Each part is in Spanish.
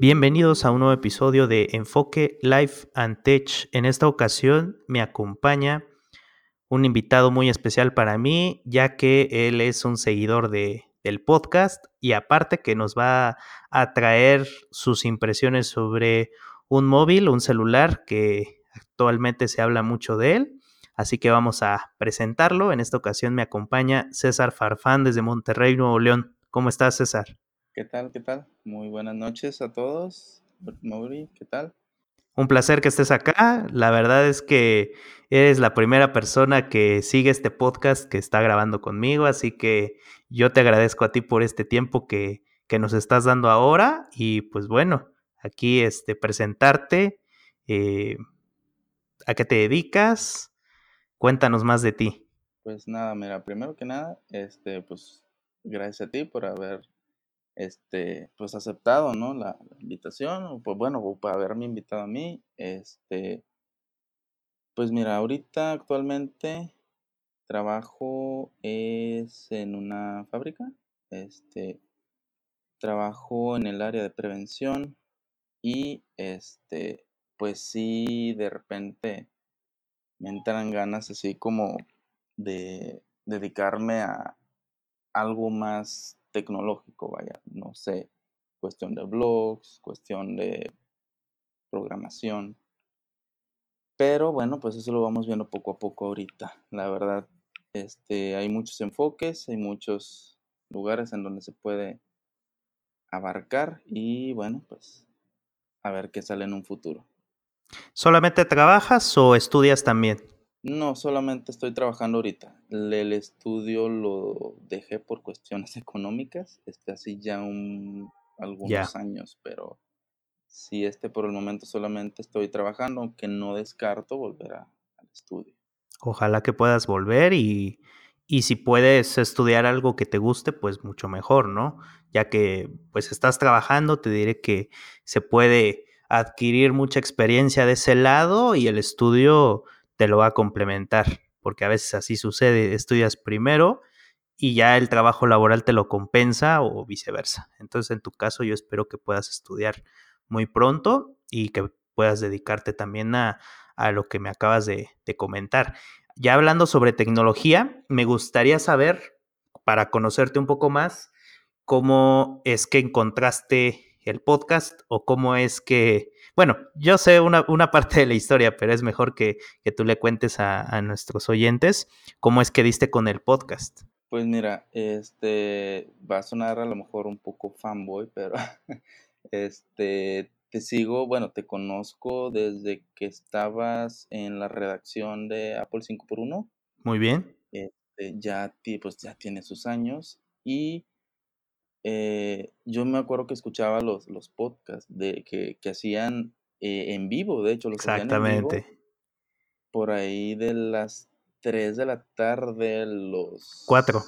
Bienvenidos a un nuevo episodio de Enfoque Life and Tech. En esta ocasión me acompaña un invitado muy especial para mí, ya que él es un seguidor de, del podcast y aparte que nos va a traer sus impresiones sobre un móvil, un celular que actualmente se habla mucho de él. Así que vamos a presentarlo. En esta ocasión me acompaña César Farfán desde Monterrey, Nuevo León. ¿Cómo estás, César? ¿Qué tal? ¿Qué tal? Muy buenas noches a todos. Mauri, ¿qué tal? Un placer que estés acá. La verdad es que eres la primera persona que sigue este podcast que está grabando conmigo, así que yo te agradezco a ti por este tiempo que, que nos estás dando ahora y pues bueno, aquí este, presentarte, eh, a qué te dedicas, cuéntanos más de ti. Pues nada, mira, primero que nada, este, pues gracias a ti por haber este, pues aceptado, ¿no? La, invitación, pues bueno, para haberme invitado a mí, este, pues mira, ahorita actualmente trabajo es en una fábrica, este, trabajo en el área de prevención y este, pues sí, de repente me entran ganas así como de dedicarme a algo más tecnológico, vaya, no sé, cuestión de blogs, cuestión de programación. Pero bueno, pues eso lo vamos viendo poco a poco ahorita. La verdad, este, hay muchos enfoques, hay muchos lugares en donde se puede abarcar y bueno, pues a ver qué sale en un futuro. ¿Solamente trabajas o estudias también? No, solamente estoy trabajando ahorita. El estudio lo dejé por cuestiones económicas, este, así ya un, algunos años, pero sí, este por el momento solamente estoy trabajando, aunque no descarto volver al estudio. Ojalá que puedas volver y, y si puedes estudiar algo que te guste, pues mucho mejor, ¿no? Ya que pues estás trabajando, te diré que se puede adquirir mucha experiencia de ese lado y el estudio te lo va a complementar, porque a veces así sucede, estudias primero y ya el trabajo laboral te lo compensa o viceversa. Entonces, en tu caso, yo espero que puedas estudiar muy pronto y que puedas dedicarte también a, lo que me acabas de, de comentar. Ya hablando sobre tecnología, me gustaría saber, para conocerte un poco más, cómo es que encontraste el podcast o cómo es que bueno, yo sé una, parte de la historia, pero es mejor que, tú le cuentes a, nuestros oyentes cómo es que diste con el podcast. Pues mira, este va a sonar a lo mejor un poco fanboy, pero este te sigo, bueno, te conozco desde que estabas en la redacción de Apple 5x1. Muy bien. Este, ya, pues, ya tiene sus años y eh, yo me acuerdo que escuchaba los, los podcasts de, que, que hacían eh, en vivo, de hecho, los Exactamente. por ahí de las 3 de la tarde, los... 4.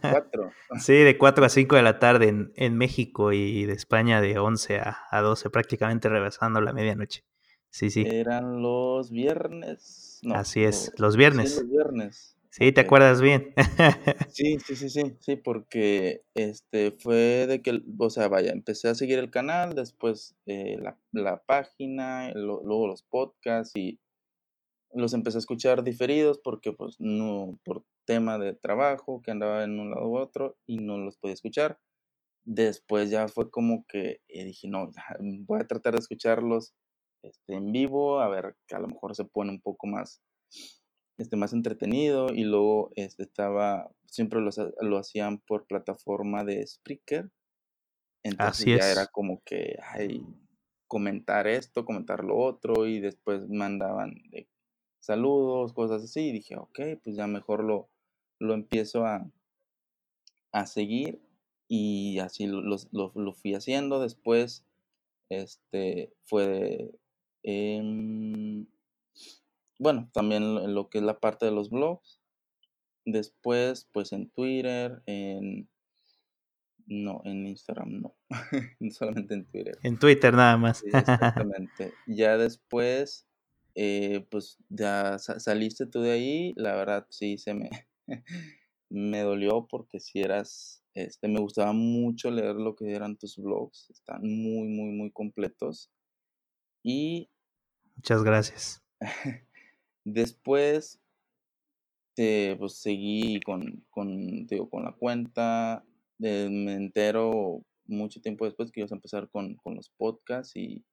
4. sí, de 4 a 5 de la tarde en, en México y de España de 11 a, a 12, prácticamente rebasando la medianoche. Sí, sí. Eran los viernes. Así es, los viernes. Sí, los viernes. Sí, ¿te acuerdas bien? sí, sí, sí, sí, sí, porque este fue de que, o sea, vaya, empecé a seguir el canal, después eh, la, la, página, luego los podcasts y los empecé a escuchar diferidos porque pues no, por tema de trabajo, que andaba en un lado u otro y no los podía escuchar. Después ya fue como que eh, dije, no, voy a tratar de escucharlos este, en vivo, a ver que a lo mejor se pone un poco más este, más entretenido y luego este, estaba, siempre lo, lo hacían por plataforma de Spreaker. Entonces ya era como que, ay, comentar esto, comentar lo otro y después mandaban saludos, cosas así y dije, ok, pues ya mejor lo, lo empiezo a, a seguir y así lo, lo, lo, fui haciendo. Después, este, fue de, bueno, también lo que es la parte de los blogs. Después, pues en Twitter, en... No, en Instagram no. Solamente en Twitter. En Twitter nada más. exactamente. ya después, eh, pues ya saliste tú de ahí. La verdad sí se me, me dolió porque si eras Este, me gustaba mucho leer lo que eran tus blogs, están muy, muy, muy completos. Y Muchas gracias. Después, eh, pues seguí con, con, digo, con la cuenta, eh, me entero mucho tiempo después que ibas a empezar con, con los podcasts y,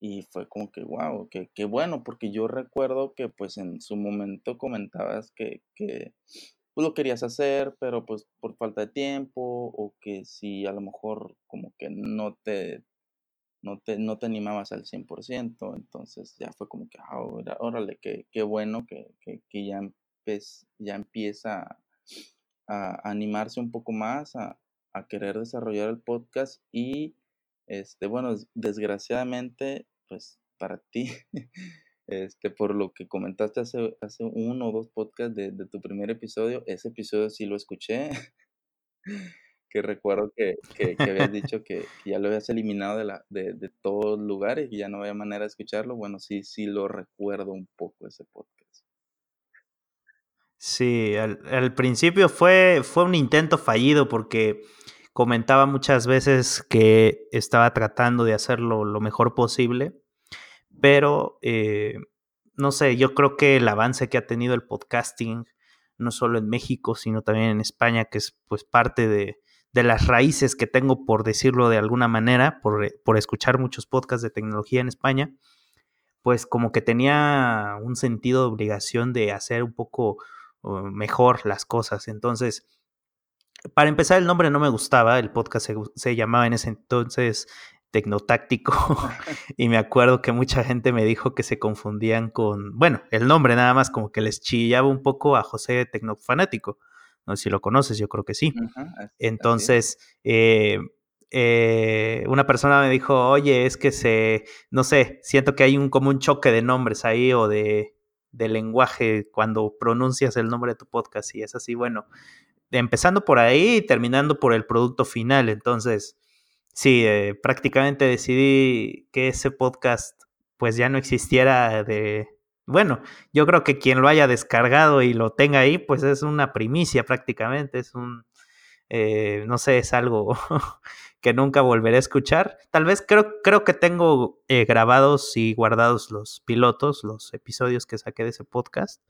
y fue como que, wow, que, que bueno, porque yo recuerdo que pues en su momento comentabas que, que tú lo querías hacer, pero pues por falta de tiempo o que si a lo mejor como que no te, no te, no te animabas al 100%, entonces ya fue como que, ah, órale, qué, qué bueno que, que, que ya, ya empieza a animarse un poco más, a, a querer desarrollar el podcast y, este, bueno, des- desgraciadamente, pues para ti, este, por lo que comentaste hace, hace uno o dos podcasts de, de tu primer episodio, ese episodio sí lo escuché, que recuerdo que, que, habías dicho que, ya lo habías eliminado de, la, de, todos lugares y ya no había manera de escucharlo, bueno, sí, sí lo recuerdo un poco ese podcast. Sí, al, al principio fue, fue un intento fallido porque comentaba muchas veces que estaba tratando de hacerlo lo mejor posible, pero eh, no sé, yo creo que el avance que ha tenido el podcasting, no solo en México, sino también en España, que es pues parte de, de las raíces que tengo, por decirlo de alguna manera, por, por escuchar muchos podcasts de tecnología en España, pues como que tenía un sentido de obligación de hacer un poco uh, mejor las cosas. Entonces, para empezar, el nombre no me gustaba, el podcast se, se llamaba en ese entonces Tecnotáctico y me acuerdo que mucha gente me dijo que se confundían con, bueno, el nombre nada más como que les chillaba un poco a José Tecnofanático. No sé si lo conoces, yo creo que sí. Uh -huh, Entonces, eh, eh, una persona me dijo, oye, es que se, no sé, siento que hay un como un choque de nombres ahí o de, de lenguaje cuando pronuncias el nombre de tu podcast y es así, bueno, empezando por ahí y terminando por el producto final. Entonces, sí, eh, prácticamente decidí que ese podcast pues ya no existiera de... Bueno, yo creo que quien lo haya descargado y lo tenga ahí, pues es una primicia prácticamente, es un, eh, no sé, es algo que nunca volveré a escuchar. Tal vez creo, creo que tengo eh, grabados y guardados los pilotos, los episodios que saqué de ese podcast,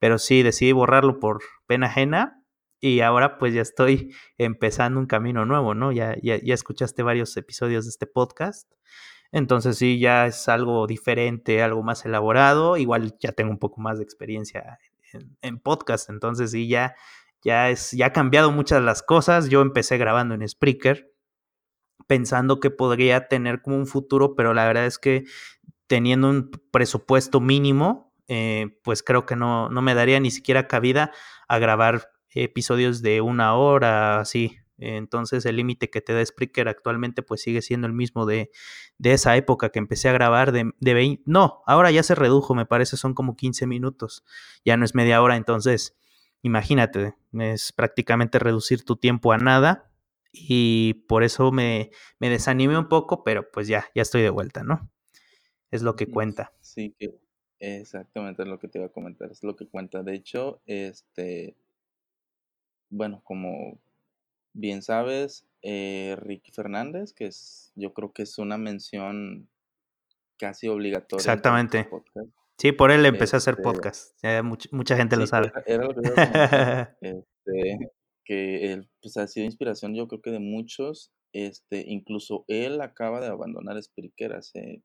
pero sí decidí borrarlo por pena ajena y ahora pues ya estoy empezando un camino nuevo, ¿no? Ya, ya, ya escuchaste varios episodios de este podcast. Entonces sí, ya es algo diferente, algo más elaborado. Igual ya tengo un poco más de experiencia en, podcast. Entonces sí, ya, ya, es, ya ha cambiado muchas las cosas. Yo empecé grabando en Spreaker pensando que podría tener como un futuro, pero la verdad es que teniendo un presupuesto mínimo, eh, pues creo que no, no me daría ni siquiera cabida a grabar episodios de una hora, así. Entonces el límite que te da Spreaker actualmente pues sigue siendo el mismo de, de esa época que empecé a grabar de, de 20... No, ahora ya se redujo, me parece, son como 15 minutos, ya no es media hora, entonces imagínate, es prácticamente reducir tu tiempo a nada y por eso me, me desanimé un poco, pero pues ya, ya estoy de vuelta, ¿no? Es lo que cuenta. Sí, que exactamente es lo que te iba a comentar, es lo que cuenta. De hecho, este, bueno, como bien sabes, eh, Ricky Fernández, que es, yo creo que es una mención casi obligatoria. Exactamente. Sí, por él empecé este, a hacer podcast. Ya mucha, mucha gente sí, lo sabe. Era lo que este, que él pues, ha sido inspiración, yo creo que de muchos. Este, incluso él acaba de abandonar Spreaker hace,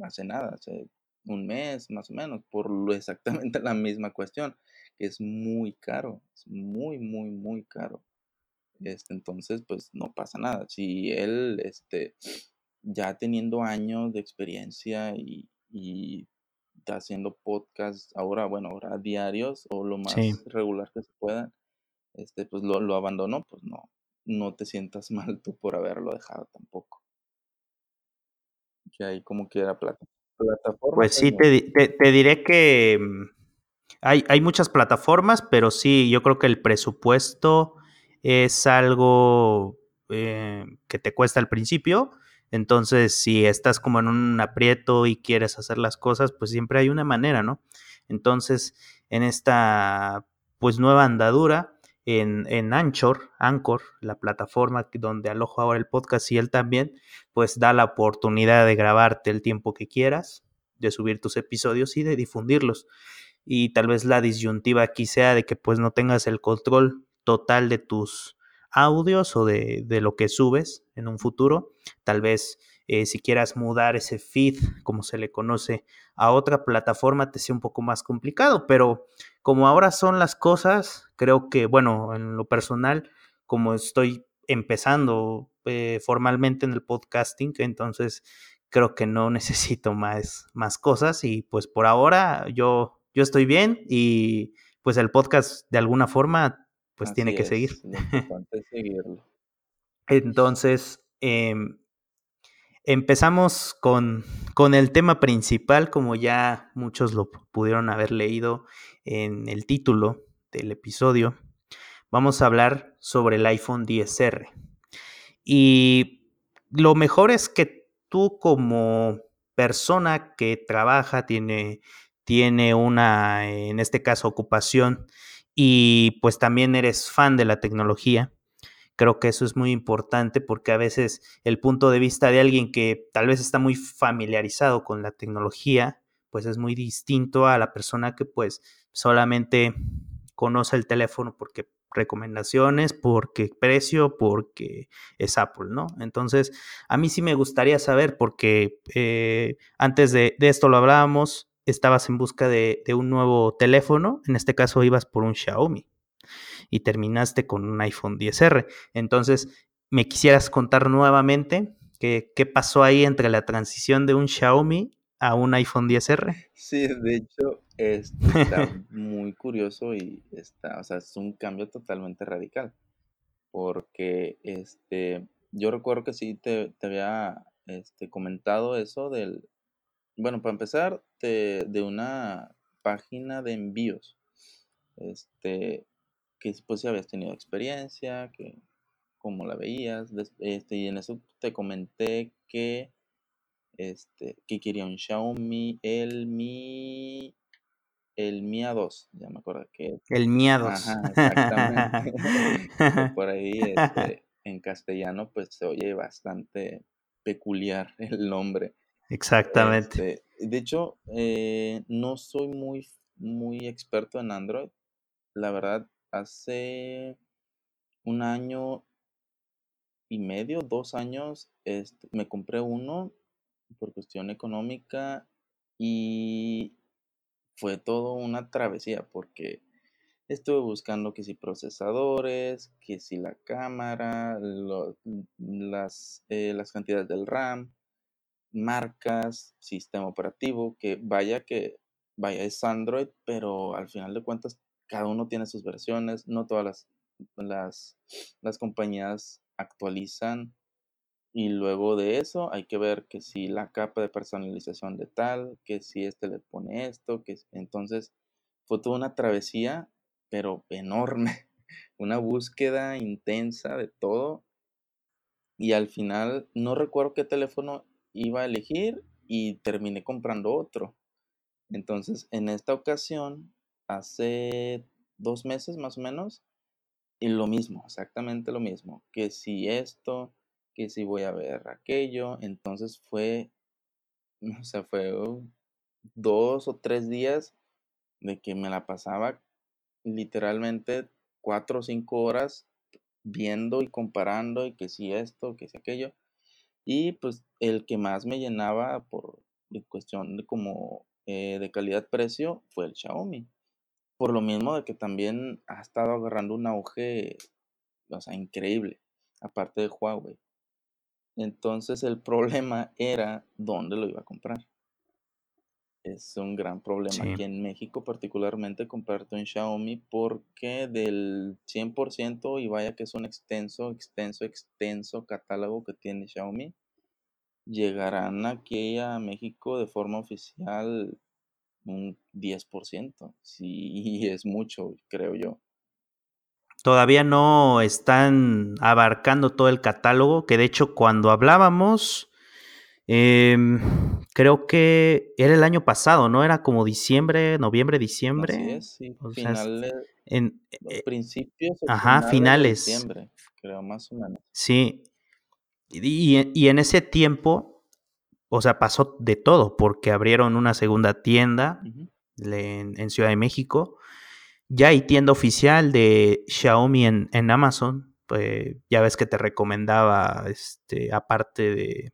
hace nada, hace un mes más o menos, por lo exactamente la misma cuestión, que es muy caro, es muy, muy, muy caro. Este, entonces, pues no pasa nada. Si él, este, ya teniendo años de experiencia y, y haciendo podcasts, ahora, bueno, ahora diarios o lo más sí. regular que se pueda, este, pues lo, lo abandonó, pues no, no te sientas mal tú por haberlo dejado tampoco. Que ahí como que era plata, plataforma. Pues sí, te, te, te diré que mm, hay, hay muchas plataformas, pero sí, yo creo que el presupuesto es algo eh, que te cuesta al principio. Entonces, si estás como en un aprieto y quieres hacer las cosas, pues siempre hay una manera, ¿no? Entonces, en esta pues nueva andadura, en, en Anchor, Anchor, la plataforma donde alojo ahora el podcast y él también, pues da la oportunidad de grabarte el tiempo que quieras, de subir tus episodios y de difundirlos. Y tal vez la disyuntiva aquí sea de que pues no tengas el control total de tus audios o de, de lo que subes en un futuro. Tal vez eh, si quieras mudar ese feed, como se le conoce, a otra plataforma, te sea un poco más complicado. Pero como ahora son las cosas, creo que, bueno, en lo personal, como estoy empezando eh, formalmente en el podcasting, entonces creo que no necesito más, más cosas y pues por ahora yo, yo estoy bien y pues el podcast de alguna forma pues tiene que seguir. seguirlo. Entonces, eh, Empezamos con, con, el tema principal, como ya muchos lo pudieron haber leído en el título del episodio. Vamos a hablar sobre el iPhone 10R. Y lo mejor es que tú como persona que trabaja, tiene, tiene una, en este caso, ocupación y pues también eres fan de la tecnología, Creo que eso es muy importante porque a veces el punto de vista de alguien que tal vez está muy familiarizado con la tecnología, pues es muy distinto a la persona que pues solamente conoce el teléfono porque recomendaciones, porque precio, porque es Apple, ¿no? Entonces, a mí sí me gustaría saber, porque eh, antes de, esto lo hablábamos, estabas en busca de, un nuevo teléfono, en este caso ibas por un Xiaomi y terminaste con un iPhone 10R. Entonces, ¿me quisieras contar nuevamente qué, qué pasó ahí entre la transición de un Xiaomi a un iPhone 10R? Sí, de hecho, está muy curioso y está, o sea, es un cambio totalmente radical. Porque este, yo recuerdo que sí te, te había este, comentado eso del, bueno, para empezar, de, de una página de envíos. Este, que pues si habías tenido experiencia, que cómo la veías, este, y en eso te comenté que este, que quería un Xiaomi, el Mi, el Mi A2, ya me acuerdo que. El Mi A2. Ajá, exactamente. por ahí, este, en castellano, pues se oye bastante peculiar el nombre. Exactamente. Este, de hecho, eh, no soy muy, muy experto en Android. La verdad, hace un año y medio, dos años, este, me compré uno por cuestión económica y fue todo una travesía porque estuve buscando que si procesadores, que si la cámara, las, eh, las cantidades del RAM, marcas, sistema operativo, que vaya que vaya es Android, pero al final de cuentas cada uno tiene sus versiones, no todas las, las, las compañías actualizan. Y luego de eso hay que ver que si la capa de personalización de tal, que si este le pone esto, que entonces fue toda una travesía, pero enorme, una búsqueda intensa de todo. Y al final no recuerdo qué teléfono iba a elegir y terminé comprando otro. Entonces, en esta ocasión hace dos meses más o menos. Y lo mismo, exactamente lo mismo. Que si esto, que si voy a ver aquello. Entonces fue, o sea, fue dos o tres días de que me la pasaba literalmente cuatro o cinco horas viendo y comparando y que si esto, que si aquello. Y pues el que más me llenaba por cuestión de como eh, de calidad-precio fue el Xiaomi. Por lo mismo de que también ha estado agarrando un auge, o sea, increíble, aparte de Huawei. Entonces el problema era dónde lo iba a comprar. Es un gran problema aquí en México, particularmente comprarte un Xiaomi, porque del 100%, y vaya que es un extenso, extenso, extenso catálogo que tiene Xiaomi, llegarán aquí a México de forma oficial un 10%. Sí, es mucho, creo yo. Todavía no están abarcando todo el catálogo, que de hecho cuando hablábamos, em, creo que era el año pasado, ¿no? Era como diciembre, noviembre, diciembre. Así es, sí. En, eh, principios o ajá, finales. De diciembre, creo, más o menos. Sí. Y, y, en ese tiempo, o sea, pasó de todo, porque abrieron una segunda tienda en, en, Ciudad de México. Ya hay tienda oficial de Xiaomi en, en Amazon. Pues, ya ves que te recomendaba, este, aparte de,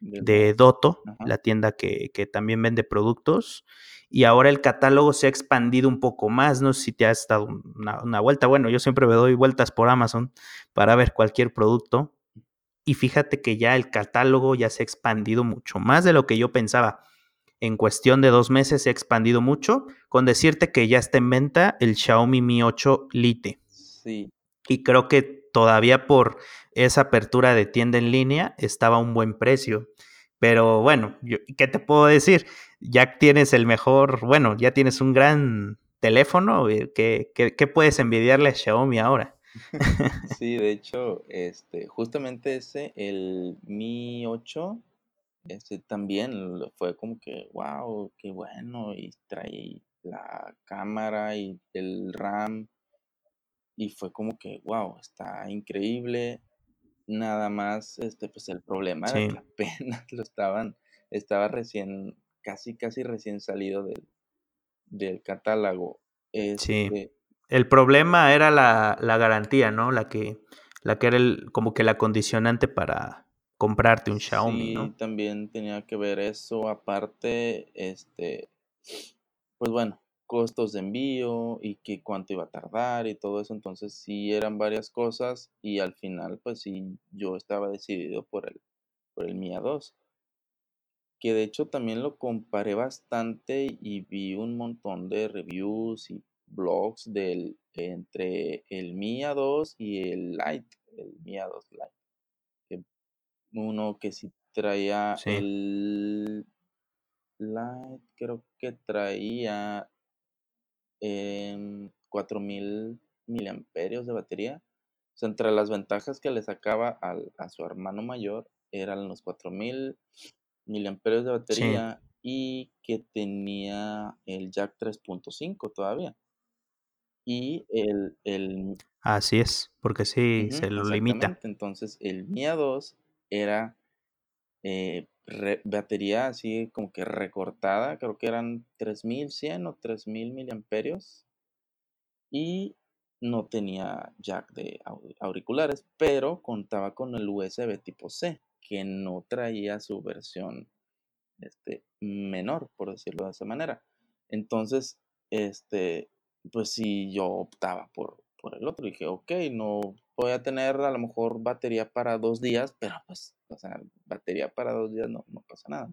de Doto, la tienda que, que, también vende productos. Y ahora el catálogo se ha expandido un poco más. No sé si te has dado una, una, vuelta. Bueno, yo siempre me doy vueltas por Amazon para ver cualquier producto. Y fíjate que ya el catálogo ya se ha expandido mucho más de lo que yo pensaba. En cuestión de dos meses se ha expandido mucho. Con decirte que ya está en venta el Xiaomi Mi 8 Lite. Sí. Y creo que todavía por esa apertura de tienda en línea estaba a un buen precio. Pero bueno, ¿qué te puedo decir? Ya tienes el mejor, bueno, ya tienes un gran teléfono. Eh, ¿Qué, qué, puedes envidiarle a Xiaomi ahora? sí, de hecho, este, justamente ese, el Mi 8, este, también fue como que, wow, qué bueno, y trae la cámara y el RAM, y fue como que, wow, está increíble, Nada más, este, pues el problema era que apenas lo estaban, estaba recién, casi, casi recién salido del, del catálogo. sí. Este el problema era la, la, garantía, ¿no? La que, la que era el, como que la condicionante para comprarte un Xiaomi, sí, ¿no? también tenía que ver eso. Aparte, este, pues bueno, costos de envío y que cuánto iba a tardar y todo eso. Entonces sí eran varias cosas y al final pues sí yo estaba decidido por el, por el Mia 2. Que de hecho también lo comparé bastante y vi un montón de reviews y blogs del, entre el Mia 2 y el Lite, el Mia 2 Lite. uno que sí traía el Lite, creo que traía en 4000 miliamperios de batería. O sea, entre las ventajas que le sacaba a su hermano mayor eran los 4000 miliamperios de batería y que tenía el jack 3.5 todavía. Y el, el... Así es, porque sí, se lo limita. Entonces, el Mia 2 era eh, batería así como que recortada, creo que eran 3100 o 3000 miliamperios y no tenía jack de auriculares, pero contaba con el USB tipo C, que no traía su versión este, menor, por decirlo de esa manera. Entonces, este, pues si yo optaba por, por el otro. Dije, ok, no voy a tener a lo mejor batería para dos días, pero pues, o sea, batería para dos días no, no pasa nada.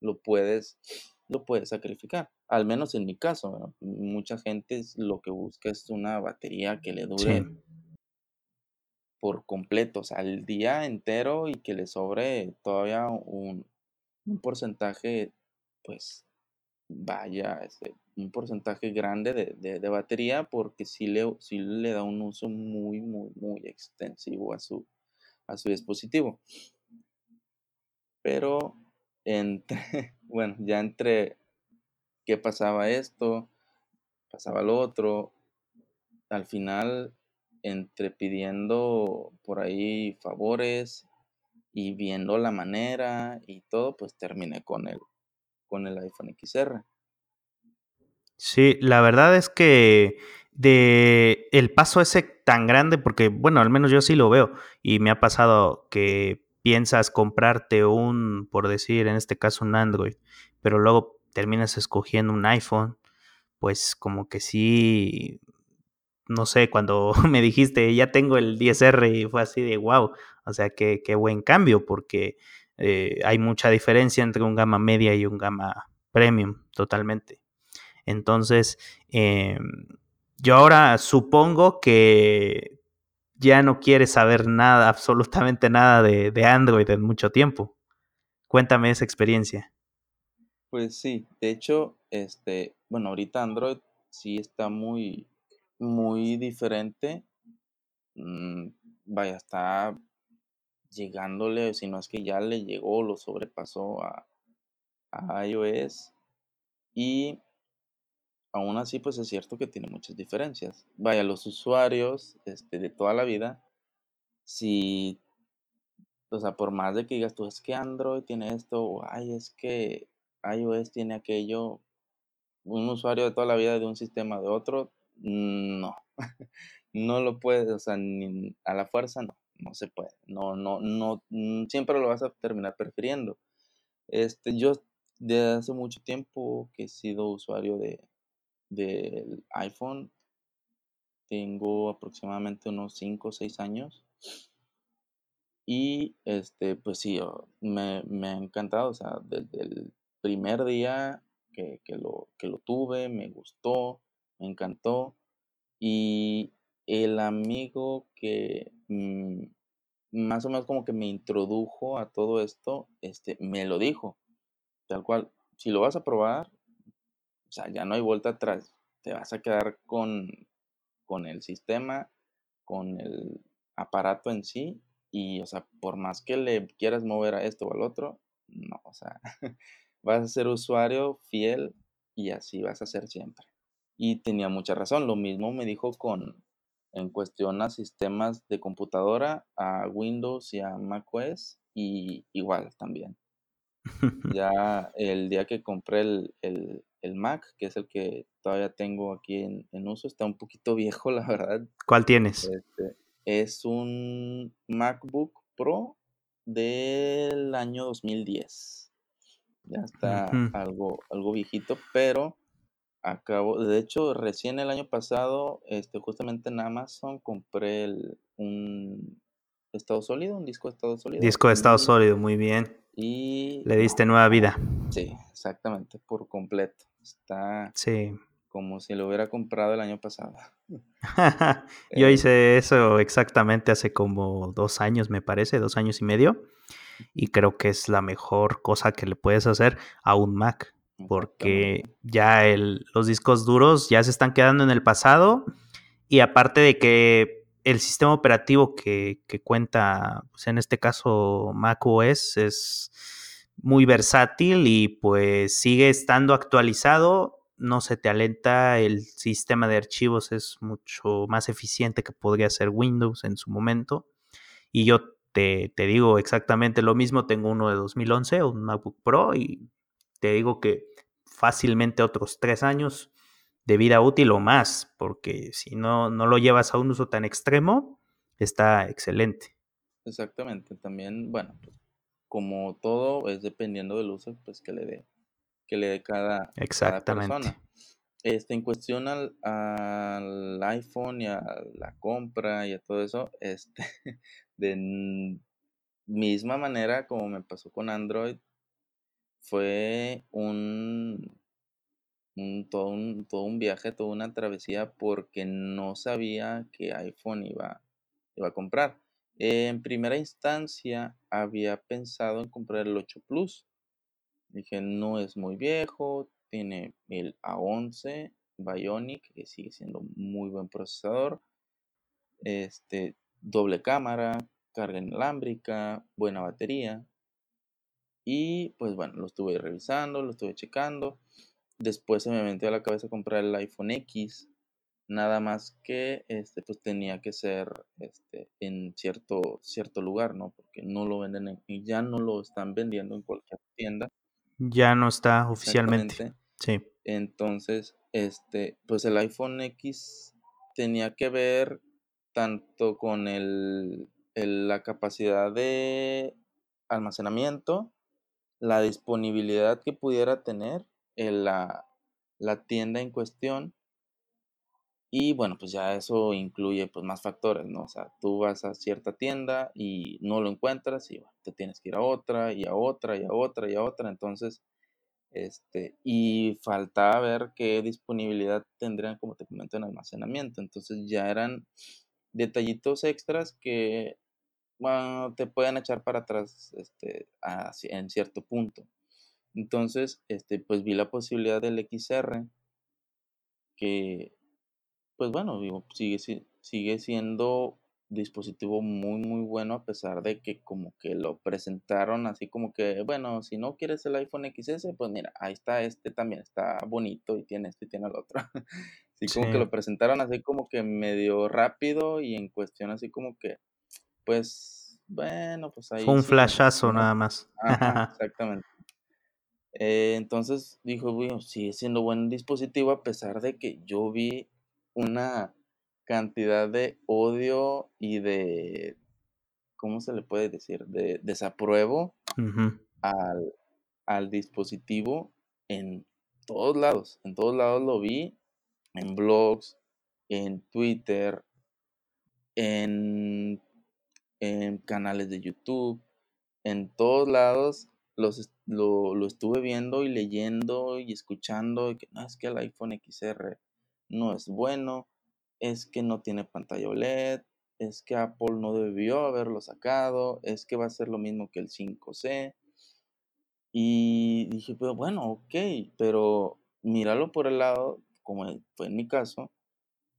Lo puedes, lo puedes sacrificar. Al menos en mi caso, mucha gente lo que busca es una batería que le dure por completo, o sea, el día entero y que le sobre todavía un, un porcentaje, pues, vaya, este, un porcentaje grande de, batería porque sí le, le da un uso muy, muy, muy extensivo a su, a su dispositivo. Pero entre, bueno, ya entre qué pasaba esto, pasaba lo otro, al final, entre pidiendo por ahí favores y viendo la manera y todo, pues terminé con el, con el iPhone XR. Sí, la verdad es que de el paso ese tan grande, porque bueno, al menos yo sí lo veo y me ha pasado que piensas comprarte un, por decir, en este caso un Android, pero luego terminas escogiendo un iPhone, pues como que sí, no sé, cuando me dijiste ya tengo el 10R y fue así de wow, o sea, qué, qué buen cambio, porque eh, hay mucha diferencia entre un gama media y un gama premium, totalmente. Entonces, em, yo ahora supongo que ya no quieres saber nada, absolutamente nada de, de, Android en mucho tiempo. Cuéntame esa experiencia. Pues sí, de hecho, este, bueno, ahorita Android sí está muy, muy diferente. Mm, vaya, está llegándole, si no es que ya le llegó, lo sobrepasó a, a iOS. Y aún así, pues es cierto que tiene muchas diferencias. Vaya, los usuarios este, de toda la vida, si, o sea, por más de que digas tú, es que Android tiene esto, o ay, es que iOS tiene aquello, un usuario de toda la vida de un sistema de otro, no, no lo puedes, o sea, ni a la fuerza no, no se puede, no, no, no, mm, siempre lo vas a terminar prefiriendo. Este, yo desde hace mucho tiempo que he sido usuario de, del iPhone. Tengo aproximadamente unos 5 o 6 años. Y este, pues sí, me, me, ha encantado. O sea, desde el primer día que, que, lo, que lo tuve, me gustó, me encantó. Y el amigo que mm, más o menos como que me introdujo a todo esto, este, me lo dijo. Tal cual, si lo vas a probar, o sea, ya no hay vuelta atrás. Te vas a quedar con, con el sistema, con el aparato en sí. Y, o sea, por más que le quieras mover a esto o al otro, no, o sea, vas a ser usuario fiel y así vas a ser siempre. Y tenía mucha razón, lo mismo me dijo con, en cuestión a sistemas de computadora, a Windows y a macOS, y igual también. ya el día que compré el, el Mac, que es el que todavía tengo aquí en, uso, está un poquito viejo, la verdad. ¿Cuál tienes? Este, es un MacBook Pro del año 2010. Ya está algo, algo viejito, pero acabo, de hecho, recién el año pasado, este, justamente en Amazon compré el, un estado sólido, un disco de estado sólido. Disco de estado sólido, muy bien. Y le diste nueva vida. Sí, exactamente, por completo. Está como si lo hubiera comprado el año pasado. Yo eh, hice eso exactamente hace como dos años, me parece, dos años y medio. Y creo que es la mejor cosa que le puedes hacer a un Mac. Porque ya el, los discos duros ya se están quedando en el pasado. Y aparte de que el sistema operativo que, que cuenta, pues en este caso Mac OS, es muy versátil y pues sigue estando actualizado. No se te alenta, el sistema de archivos es mucho más eficiente que podría ser Windows en su momento. Y yo te, te digo exactamente lo mismo, tengo uno de 2011, un MacBook Pro, y te digo que fácilmente otros tres años de vida útil o más, porque si no, no lo llevas a un uso tan extremo, está excelente. Exactamente, también, bueno, como todo es dependiendo del uso pues que le dé que le dé cada, persona. Este, en cuestión al, iPhone y a la compra y a todo eso, este, de misma manera como me pasó con Android, fue un, un, todo, un, todo un viaje, toda una travesía porque no sabía que iPhone iba, iba a comprar. En primera instancia había pensado en comprar el 8 Plus. Dije, no es muy viejo, tiene el A11 Bionic, que sigue siendo muy buen procesador. Este, doble cámara, carga inalámbrica, buena batería. Y pues bueno, lo estuve revisando, lo estuve checando. Después se me metió a la cabeza comprar el iPhone X, nada más que este pues tenía que ser este en cierto cierto lugar no porque no lo venden y ya no lo están vendiendo en cualquier tienda. Ya no está oficialmente. Sí. Entonces este pues el iPhone X tenía que ver tanto con el, la capacidad de almacenamiento la disponibilidad que pudiera tener en la, la tienda en cuestión y bueno, pues ya eso incluye pues más factores, ¿no? O sea, tú vas a cierta tienda y no lo encuentras y bueno, te tienes que ir a otra y a otra y a otra y a otra. Entonces, este, y faltaba ver qué disponibilidad tendrían, como te comento, en almacenamiento. Entonces ya eran detallitos extras que bueno, te pueden echar para atrás este, en cierto punto. Entonces, este, pues vi la posibilidad del XR que pues bueno, digo, sigue, sigue siendo dispositivo muy, muy bueno a pesar de que como que lo presentaron así como que, bueno, si no quieres el iPhone XS, pues mira, ahí está este también, está bonito y tiene este y tiene el otro. Así como que lo presentaron así como que medio rápido y en cuestión así como que, pues, bueno, pues ahí. Fue un flashazo nada más. exactamente. Eh, entonces dijo, bueno, sigue siendo buen dispositivo a pesar de que yo vi una cantidad de odio y de, ¿cómo se le puede decir? De desapruebo al, al dispositivo en todos lados. En todos lados lo vi, en blogs, en Twitter, en, en canales de YouTube, en todos lados los, lo, lo, estuve viendo y leyendo y escuchando que no es que el iPhone XR no es bueno, es que no tiene pantalla OLED, es que Apple no debió haberlo sacado, es que va a ser lo mismo que el 5C. Y dije, pero bueno, ok, pero míralo por el lado, como fue en mi caso,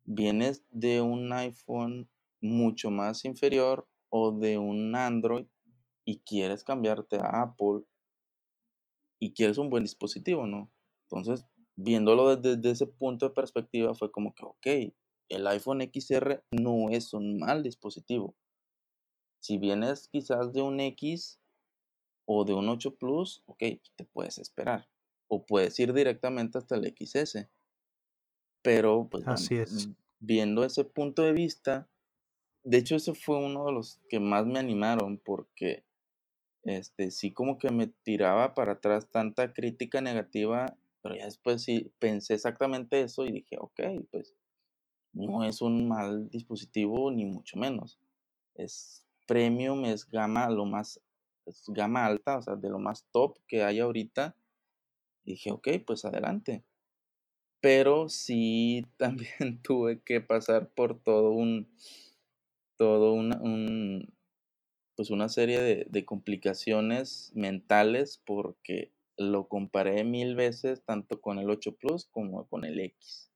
vienes de un iPhone mucho más inferior o de un Android y quieres cambiarte a Apple y quieres un buen dispositivo, ¿no? Entonces, viéndolo desde, ese punto de perspectiva, fue como que, ok, el iPhone XR no es un mal dispositivo. Si vienes quizás de un X o de un 8 Plus, ok, te puedes esperar. O puedes ir directamente hasta el XS. Pero, pues, Así es. viendo ese punto de vista, de hecho, ese fue uno de los que más me animaron porque, este, sí como que me tiraba para atrás tanta crítica negativa, pero ya después sí pensé exactamente eso y dije, ok, pues no es un mal dispositivo ni mucho menos. Es premium, es gama lo más, es gama alta, o sea, de lo más top que hay ahorita. dije, ok, pues adelante. Pero sí también tuve que pasar por todo un, todo un, pues una serie de complicaciones mentales porque lo comparé mil veces tanto con el 8 Plus como con el X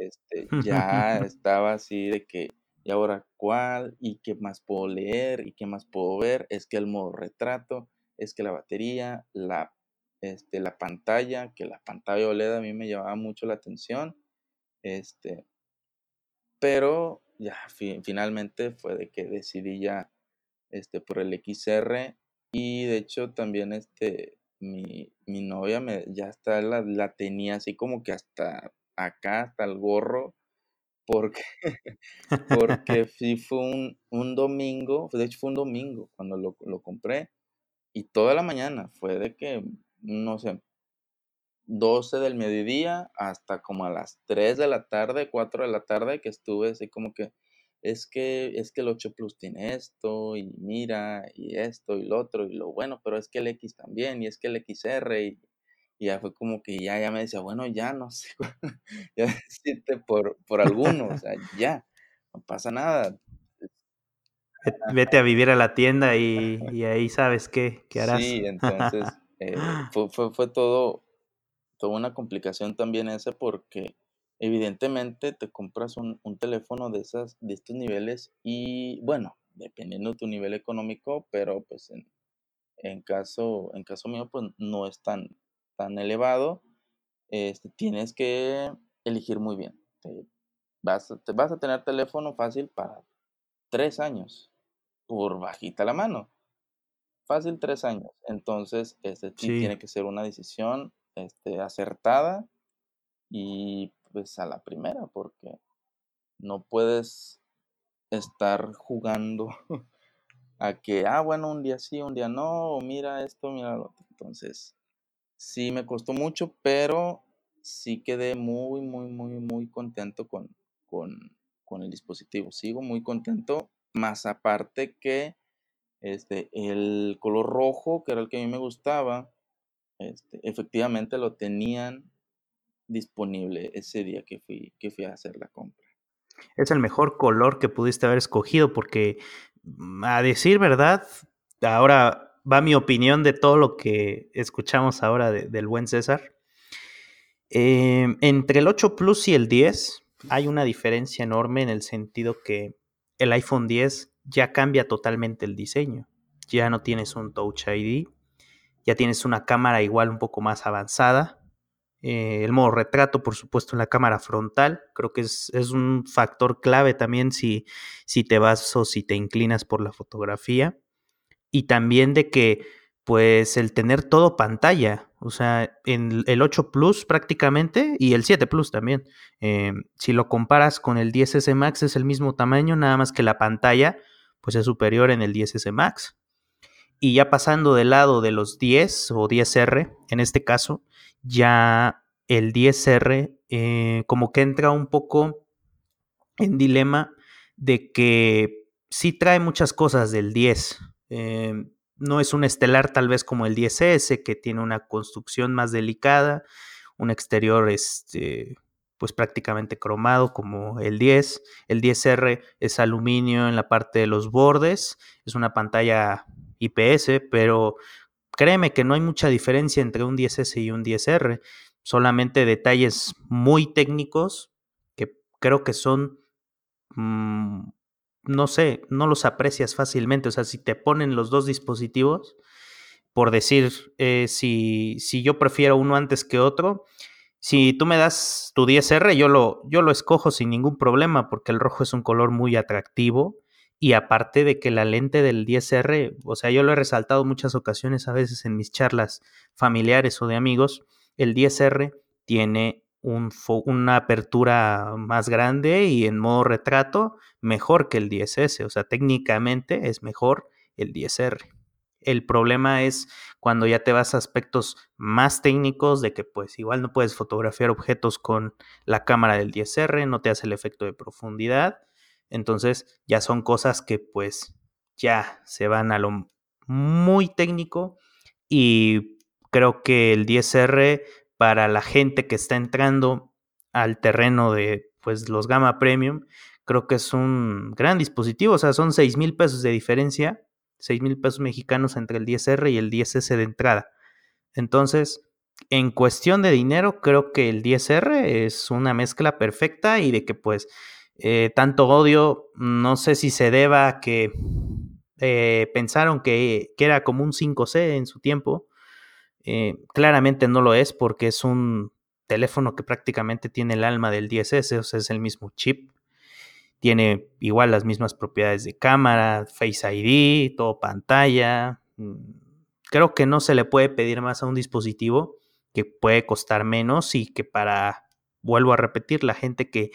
este, ya estaba así de que, ¿y ahora cuál? ¿Y qué más puedo leer? ¿Y qué más puedo ver? Es que el modo retrato, es que la batería, la, este, la pantalla, que la pantalla OLED a mí me llamaba mucho la atención. Este, pero ya finalmente fue de que decidí ya este, por el XR y de hecho también este, mi, mi novia me, ya está, la, la tenía así como que hasta acá hasta el gorro, porque, porque sí fue un, un, domingo, de hecho fue un domingo cuando lo, lo compré, y toda la mañana fue de que, no sé, 12 del mediodía hasta como a las 3 de la tarde, 4 de la tarde, que estuve así como que, es que, es que el 8 Plus tiene esto, y mira, y esto, y lo otro, y lo bueno, pero es que el X también, y es que el XR, y, y ya fue como que ya, ya me decía, bueno, ya no sé, ya decirte por, por alguno, o sea, ya, no pasa nada. Vete a vivir a la tienda y, y ahí sabes qué, qué harás. Sí, entonces eh, fue, fue, fue, todo, toda una complicación también ese porque evidentemente te compras un, un, teléfono de, esas, de estos niveles y bueno, dependiendo de tu nivel económico, pero pues en, en, caso, en caso mío pues no es tan, tan elevado, este, tienes que elegir muy bien. Te vas, te vas a tener teléfono fácil para tres años, por bajita la mano. Fácil tres años. Entonces, este, tiene que ser una decisión este, acertada y pues a la primera, porque no puedes estar jugando a que, ah, bueno, un día sí, un día no, o mira esto, mira lo otro. Entonces, Sí, me costó mucho, pero sí quedé muy, muy, muy, muy contento con, con, el dispositivo. Sigo muy contento, más aparte que este, el color rojo, que era el que a mí me gustaba, este, efectivamente lo tenían disponible ese día que fui, que fui a hacer la compra. Es el mejor color que pudiste haber escogido porque, mm, a decir verdad, ahora va mi opinión de todo lo que escuchamos ahora del buen César. Em, entre el 8 Plus y el 10 hay una diferencia enorme en el sentido que el iPhone 10 ya cambia totalmente el diseño. Ya no tienes un Touch ID, ya tienes una cámara igual un poco más avanzada. Eh, el modo retrato, por supuesto, en la cámara frontal. Creo que es, un factor clave también si, si te vas o si te inclinas por la fotografía. Y también de que, pues, el tener todo pantalla, o sea, en el 8 Plus prácticamente y el 7 Plus también. Eh, si lo comparas con el 10S Max es el mismo tamaño, nada más que la pantalla, pues es superior en el 10S Max. Y ya pasando del lado de los 10 o 10R, en este caso, ya el 10R eh, como que entra un poco en dilema de que sí trae muchas cosas del 10. Eh, no es un estelar tal vez como el 10S, que tiene una construcción más delicada, un exterior este, pues prácticamente cromado como el 10. El 10R es aluminio en la parte de los bordes, es una pantalla IPS, pero créeme que no hay mucha diferencia entre un 10S y un 10R, solamente detalles muy técnicos que creo que son, mm, no sé, no los aprecias fácilmente, o sea, si te ponen los dos dispositivos, por decir, eh, si, si yo prefiero uno antes que otro, si tú me das tu 10R, yo lo, yo lo escojo sin ningún problema porque el rojo es un color muy atractivo y aparte de que la lente del 10R, o sea, yo lo he resaltado muchas ocasiones a veces en mis charlas familiares o de amigos, el 10R tiene un una apertura más grande y en modo retrato mejor que el 10S, o sea, técnicamente es mejor el 10R. El problema es cuando ya te vas a aspectos más técnicos de que pues igual no puedes fotografiar objetos con la cámara del 10R, no te hace el efecto de profundidad entonces ya son cosas que pues ya se van a lo muy técnico y creo que el 10R para la gente que está entrando al terreno de pues los gama premium, creo que es un gran dispositivo, o sea, son 6 mil pesos de diferencia, 6 mil pesos mexicanos entre el 10R y el 10S de entrada. Entonces, en cuestión de dinero, creo que el 10R es una mezcla perfecta y de que pues eh, tanto odio, no sé si se deba a que eh, pensaron que, era como un 5C en su tiempo. Eh, claramente no lo es porque es un teléfono que prácticamente tiene el alma del 10S, o sea, es el mismo chip. Tiene igual las mismas propiedades de cámara, Face ID, todo pantalla. Mm, creo que no se le puede pedir más a un dispositivo que puede costar menos y que para, vuelvo a repetir, la gente que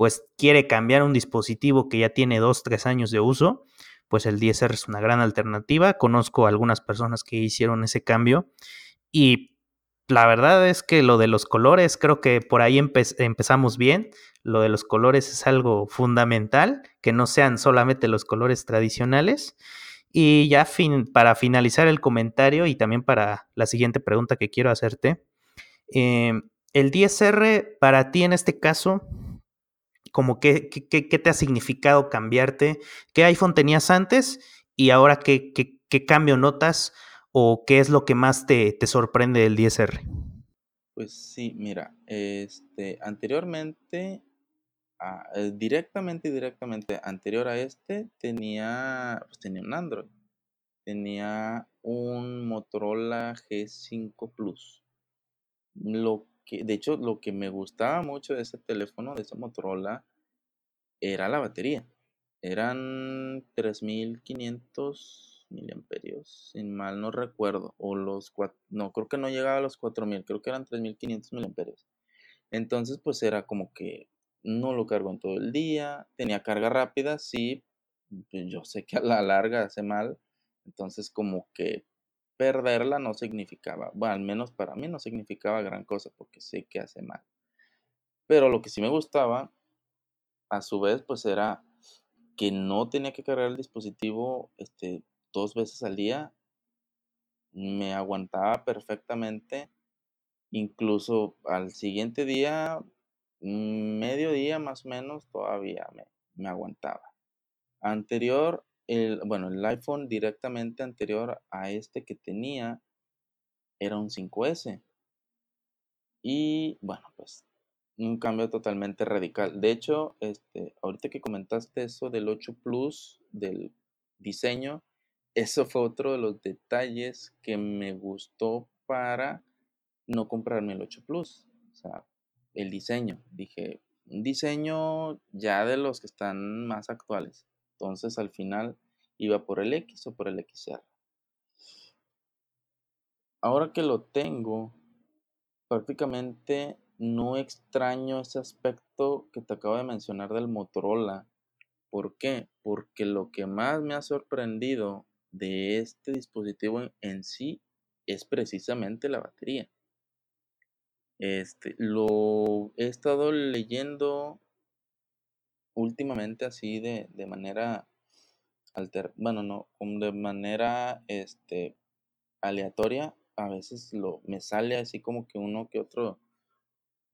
pues quiere cambiar un dispositivo que ya tiene dos, tres años de uso, pues el 10R es una gran alternativa. Conozco a algunas personas que hicieron ese cambio y la verdad es que lo de los colores, creo que por ahí empezamos bien. Lo de los colores es algo fundamental, que no sean solamente los colores tradicionales. Y ya para finalizar el comentario y también para la siguiente pregunta que quiero hacerte, eh, el 10R para ti en este caso, como qué, qué, qué, te ha significado cambiarte, qué iPhone tenías antes y ahora qué, qué cambio notas o qué es lo que más te, te sorprende del 10R. Pues sí, mira, este, anteriormente, ah, eh, directamente, directamente, anterior a este, tenía, pues tenía un Android. Tenía un Motorola G5 Plus. Lo de hecho, lo que me gustaba mucho de ese teléfono, de ese Motorola, era la batería. Eran 3500 miliamperios, sin mal no recuerdo, o los no, creo que no llegaba a los 4000, creo que eran 3500 miliamperios. Entonces, pues era como que no lo cargo en todo el día, tenía carga rápida, sí, pues, yo sé que a la larga hace mal, entonces como que perderla no significaba, bueno, al menos para mí no significaba gran cosa porque sé que hace mal. Pero lo que sí me gustaba, a su vez, pues era que no tenía que cargar el dispositivo este, dos veces al día. Me aguantaba perfectamente. Incluso al siguiente día, medio día más o menos, todavía me, me aguantaba. Anterior el, bueno, el iPhone directamente anterior a este que tenía era un 5S. Y bueno, pues un cambio totalmente radical. De hecho, este, ahorita que comentaste eso del 8 Plus, del diseño, eso fue otro de los detalles que me gustó para no comprarme el 8 Plus. O sea, el diseño. Dije, un diseño ya de los que están más actuales. Entonces al final iba por el X o por el XR. Ahora que lo tengo, prácticamente no extraño ese aspecto que te acabo de mencionar del Motorola. ¿Por qué? Porque lo que más me ha sorprendido de este dispositivo en, sí es precisamente la batería. Este, lo he estado leyendo últimamente así de, de manera alter, bueno, no, de manera este, aleatoria. A veces lo, me sale así como que uno que otro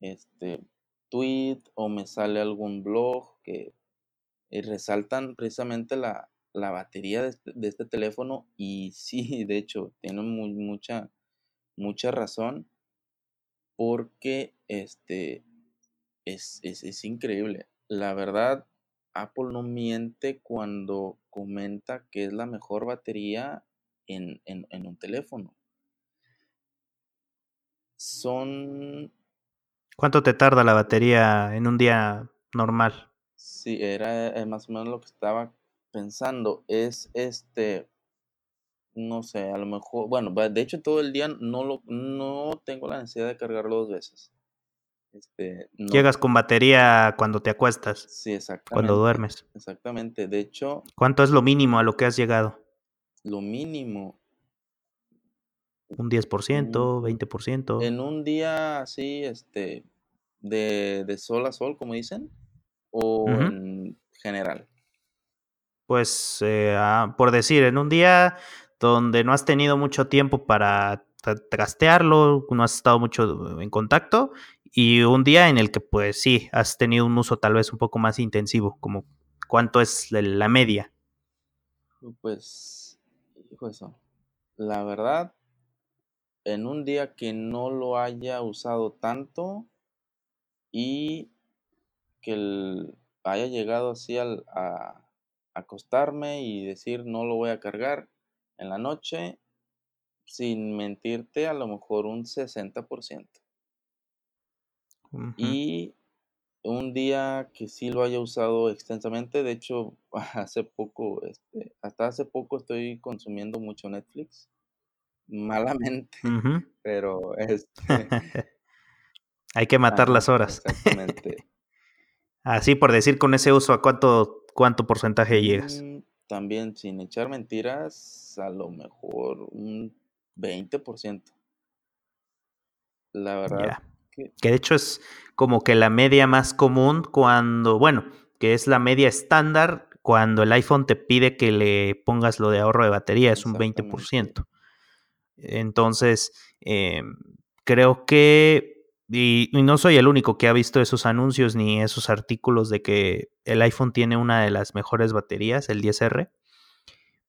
este, tweet o me sale algún blog que eh, resaltan precisamente la, batería este, de este, teléfono y sí, de hecho, tiene mucha, mucha razón porque este, es, es, increíble. La verdad, Apple no miente cuando comenta que es la mejor batería en, en un teléfono. Son ¿Cuánto te tarda la batería en un día normal? Sí, era eh, más o menos lo que estaba pensando. Es este, no sé, a lo mejor, bueno, de hecho todo el día no lo, no tengo la necesidad de cargarlo dos veces. Este, Llegas con batería cuando te acuestas. Sí, exactamente. Cuando duermes. Exactamente. De hecho. ¿Cuánto es lo mínimo a lo que has llegado? Lo mínimo. ¿Un 10%, 20%? En un día así, este, de, de sol a sol, como dicen, o en general. Pues, eh, ah, por decir, en un día donde no has tenido mucho tiempo para trastearlo, no has estado mucho en contacto, y un día en el que, pues sí, has tenido un uso tal vez un poco más intensivo, como cuánto es la media. Pues, hijo eso. La verdad, en un día que no lo haya usado tanto y que haya llegado así al, a acostarme y decir no lo voy a cargar en la noche, sin mentirte, a lo mejor un 60%. Y un día que sí lo haya usado extensamente, de hecho, hace poco, este, hasta hace poco estoy consumiendo mucho Netflix malamente, pero este... Hay que matar las horas. Exactamente. Así por decir con ese uso, ¿a cuánto, cuánto porcentaje llegas? Mm, también, sin echar mentiras, a lo mejor un 20%. La verdad. Que... que de hecho es como que la media más común cuando, bueno, que es la media estándar cuando el iPhone te pide que le pongas lo de ahorro de batería, es un 20%. Entonces, eh, creo que, y, no soy el único que ha visto esos anuncios ni esos artículos de que el iPhone tiene una de las mejores baterías, el 10R,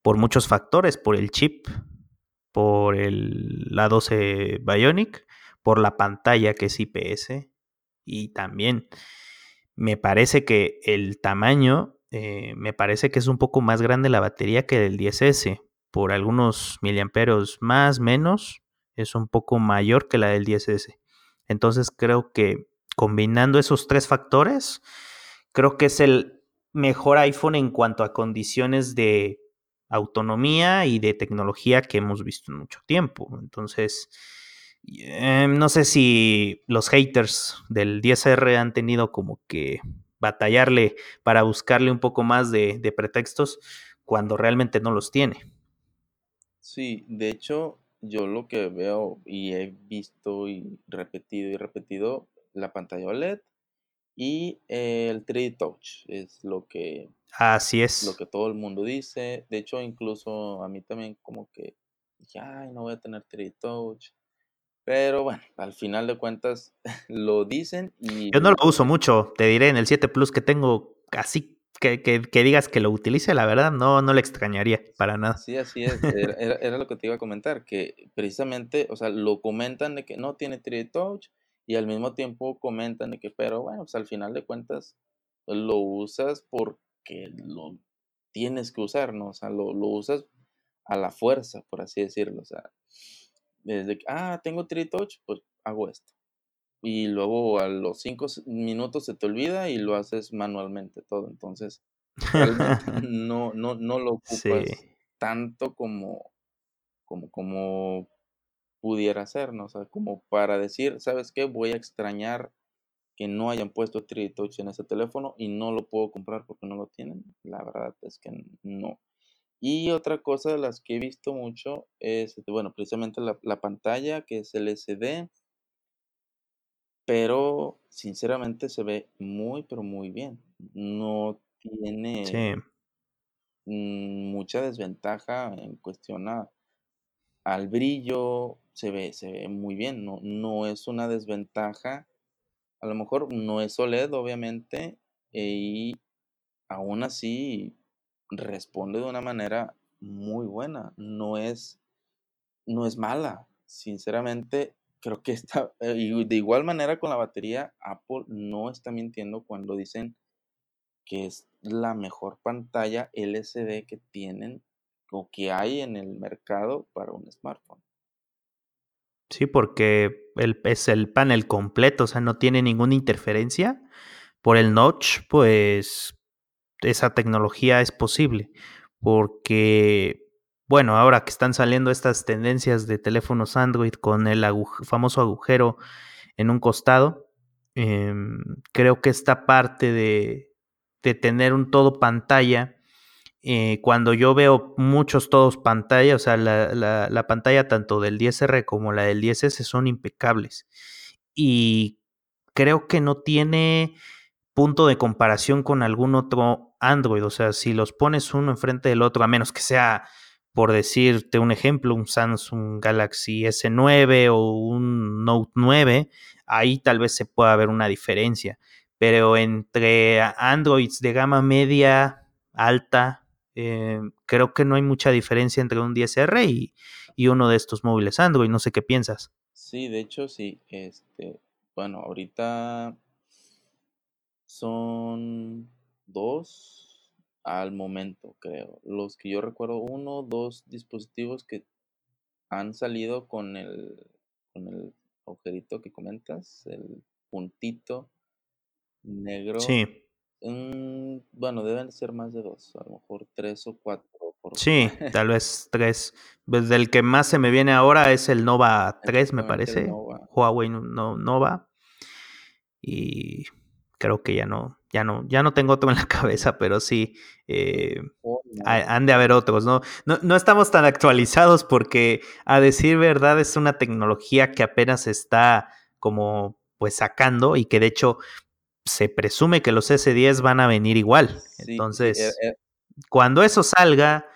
por muchos factores, por el chip, por el, la 12 Bionic, por la pantalla que es IPS y también me parece que el tamaño, eh, me parece que es un poco más grande la batería que del 10S por algunos miliamperos más, menos, es un poco mayor que la del 10S. Entonces creo que combinando esos tres factores, creo que es el mejor iPhone en cuanto a condiciones de autonomía y de tecnología que hemos visto en mucho tiempo. Entonces, em, no sé si los haters del 10R han tenido como que batallarle para buscarle un poco más de, de pretextos cuando realmente no los tiene. Sí, de hecho, yo lo que veo y he visto y repetido y repetido, la pantalla OLED y el 3D Touch es lo que Así es. lo que todo el mundo dice. De hecho, incluso a mí también como que ay, no voy a tener 3D Touch. Pero bueno, al final de cuentas lo dicen y... Yo no lo uso mucho, te diré, en el 7 Plus que tengo casi que, digas que lo utilice, la verdad, no, no le extrañaría para nada. Sí, así es. Era, lo que te iba a comentar, que precisamente, o sea, lo comentan de que no tiene 3D Touch y al mismo tiempo comentan de que, pero bueno, pues al final de cuentas lo usas porque lo tienes que usar, ¿no? O sea, lo, lo usas a la fuerza, por así decirlo. O sea, desde que, ah, tengo Touch, pues hago esto. Y luego a los cinco minutos se te olvida y lo haces manualmente todo. Entonces, realmente no, no, no lo ocupas tanto como, como, como pudiera ser, ¿no? O sea, como para decir, ¿sabes qué? Voy a extrañar que no hayan puesto 3D Touch en ese teléfono y no lo puedo comprar porque no lo tienen. La verdad es que no. Y otra cosa de las que he visto mucho es, este, bueno, precisamente la, la pantalla que es LCD, pero sinceramente se ve muy, pero muy bien. No tiene mucha desventaja en cuestión a, al brillo, se ve, se ve muy bien, no, no es una desventaja. A lo mejor no es OLED, obviamente, y aún así responde de una manera muy buena. No es, no es mala. Sinceramente, creo que está. Eh, y de igual manera con la batería, Apple no está mintiendo cuando dicen que es la mejor pantalla LCD que tienen o que hay en el mercado para un smartphone. Sí, porque el, es el panel completo, o sea, no tiene ninguna interferencia. Por el notch, pues esa tecnología es posible, porque, bueno, ahora que están saliendo estas tendencias de teléfonos Android con el famoso agujero en un costado, em, creo que esta parte de, de tener un todo pantalla, eh, cuando yo veo muchos todos pantalla, o sea, la, la, la, pantalla tanto del 10R como la del 10S son impecables. Y creo que no tiene punto de comparación con algún otro Android. O sea, si los pones uno enfrente del otro, a menos que sea, por decirte un ejemplo, un Samsung Galaxy S9 o un Note 9, ahí tal vez se pueda ver una diferencia. Pero entre Androids de gama media, alta, eh, creo que no hay mucha diferencia entre un 10R y, y, uno de estos móviles Android. No sé qué piensas. Sí, de hecho, sí. Este, bueno, ahorita son dos al momento, creo. Los que yo recuerdo, uno, dos dispositivos que han salido con el, con el agujerito que comentas, el puntito negro. Sí. bueno, deben ser más de dos, a lo mejor tres o cuatro. Sí, tal vez tres. Desde el que más se me viene ahora es el Nova 3, me parece. Huawei Nova. Y creo que ya no, ya no, ya no tengo otro en la cabeza, pero sí, eh, oh, han de haber otros, ¿no? ¿no? ¿no? estamos tan actualizados porque, a decir verdad, es una tecnología que apenas está como pues sacando y que de hecho se presume que los S10 van a venir igual. Entonces, eh, eh. cuando eso salga,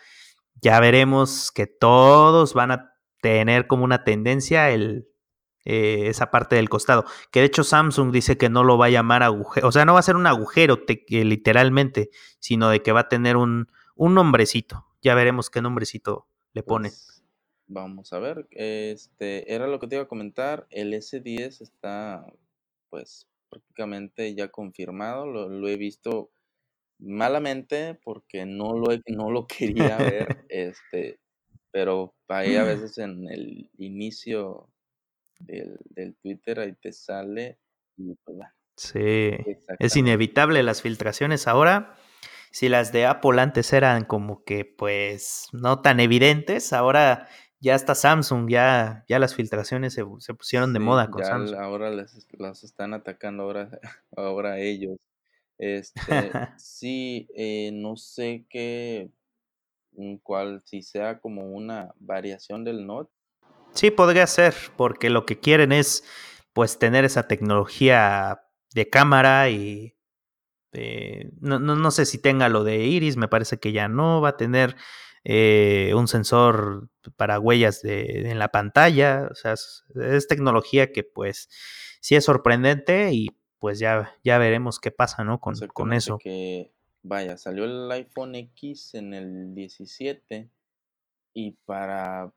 ya veremos que todos van a tener como una tendencia el eh, esa parte del costado. Que de hecho Samsung dice que no lo va a llamar agujero, o sea, no va a ser un agujero literalmente, sino de que va a tener un, un nombrecito. Ya veremos qué nombrecito le pone. Pues, vamos a ver, este era lo que te iba a comentar. El S10 está, pues, prácticamente ya confirmado. Lo, lo he visto malamente porque no lo, no lo quería ver, este, pero ahí a veces en el inicio del, Twitter, ahí te sale y pues Sí, es inevitable las filtraciones ahora. Si las de Apple antes eran como que pues no tan evidentes, ahora ya está Samsung, ya, ya las filtraciones se, pusieron de moda con Samsung. Ahora las, las, están atacando ahora, ahora ellos. Este, sí, eh, no sé qué, mm, cuál, si sea como una variación del Note, Sí, podría ser, porque lo que quieren es pues tener esa tecnología de cámara y eh, no, no, no, sé si tenga lo de iris, me parece que ya no va a tener eh, un sensor para huellas de, en la pantalla, o sea, es, tecnología que pues sí es sorprendente y pues ya, ya veremos qué pasa, ¿no? Con, con eso. Que, vaya, salió el iPhone X en el 17 y para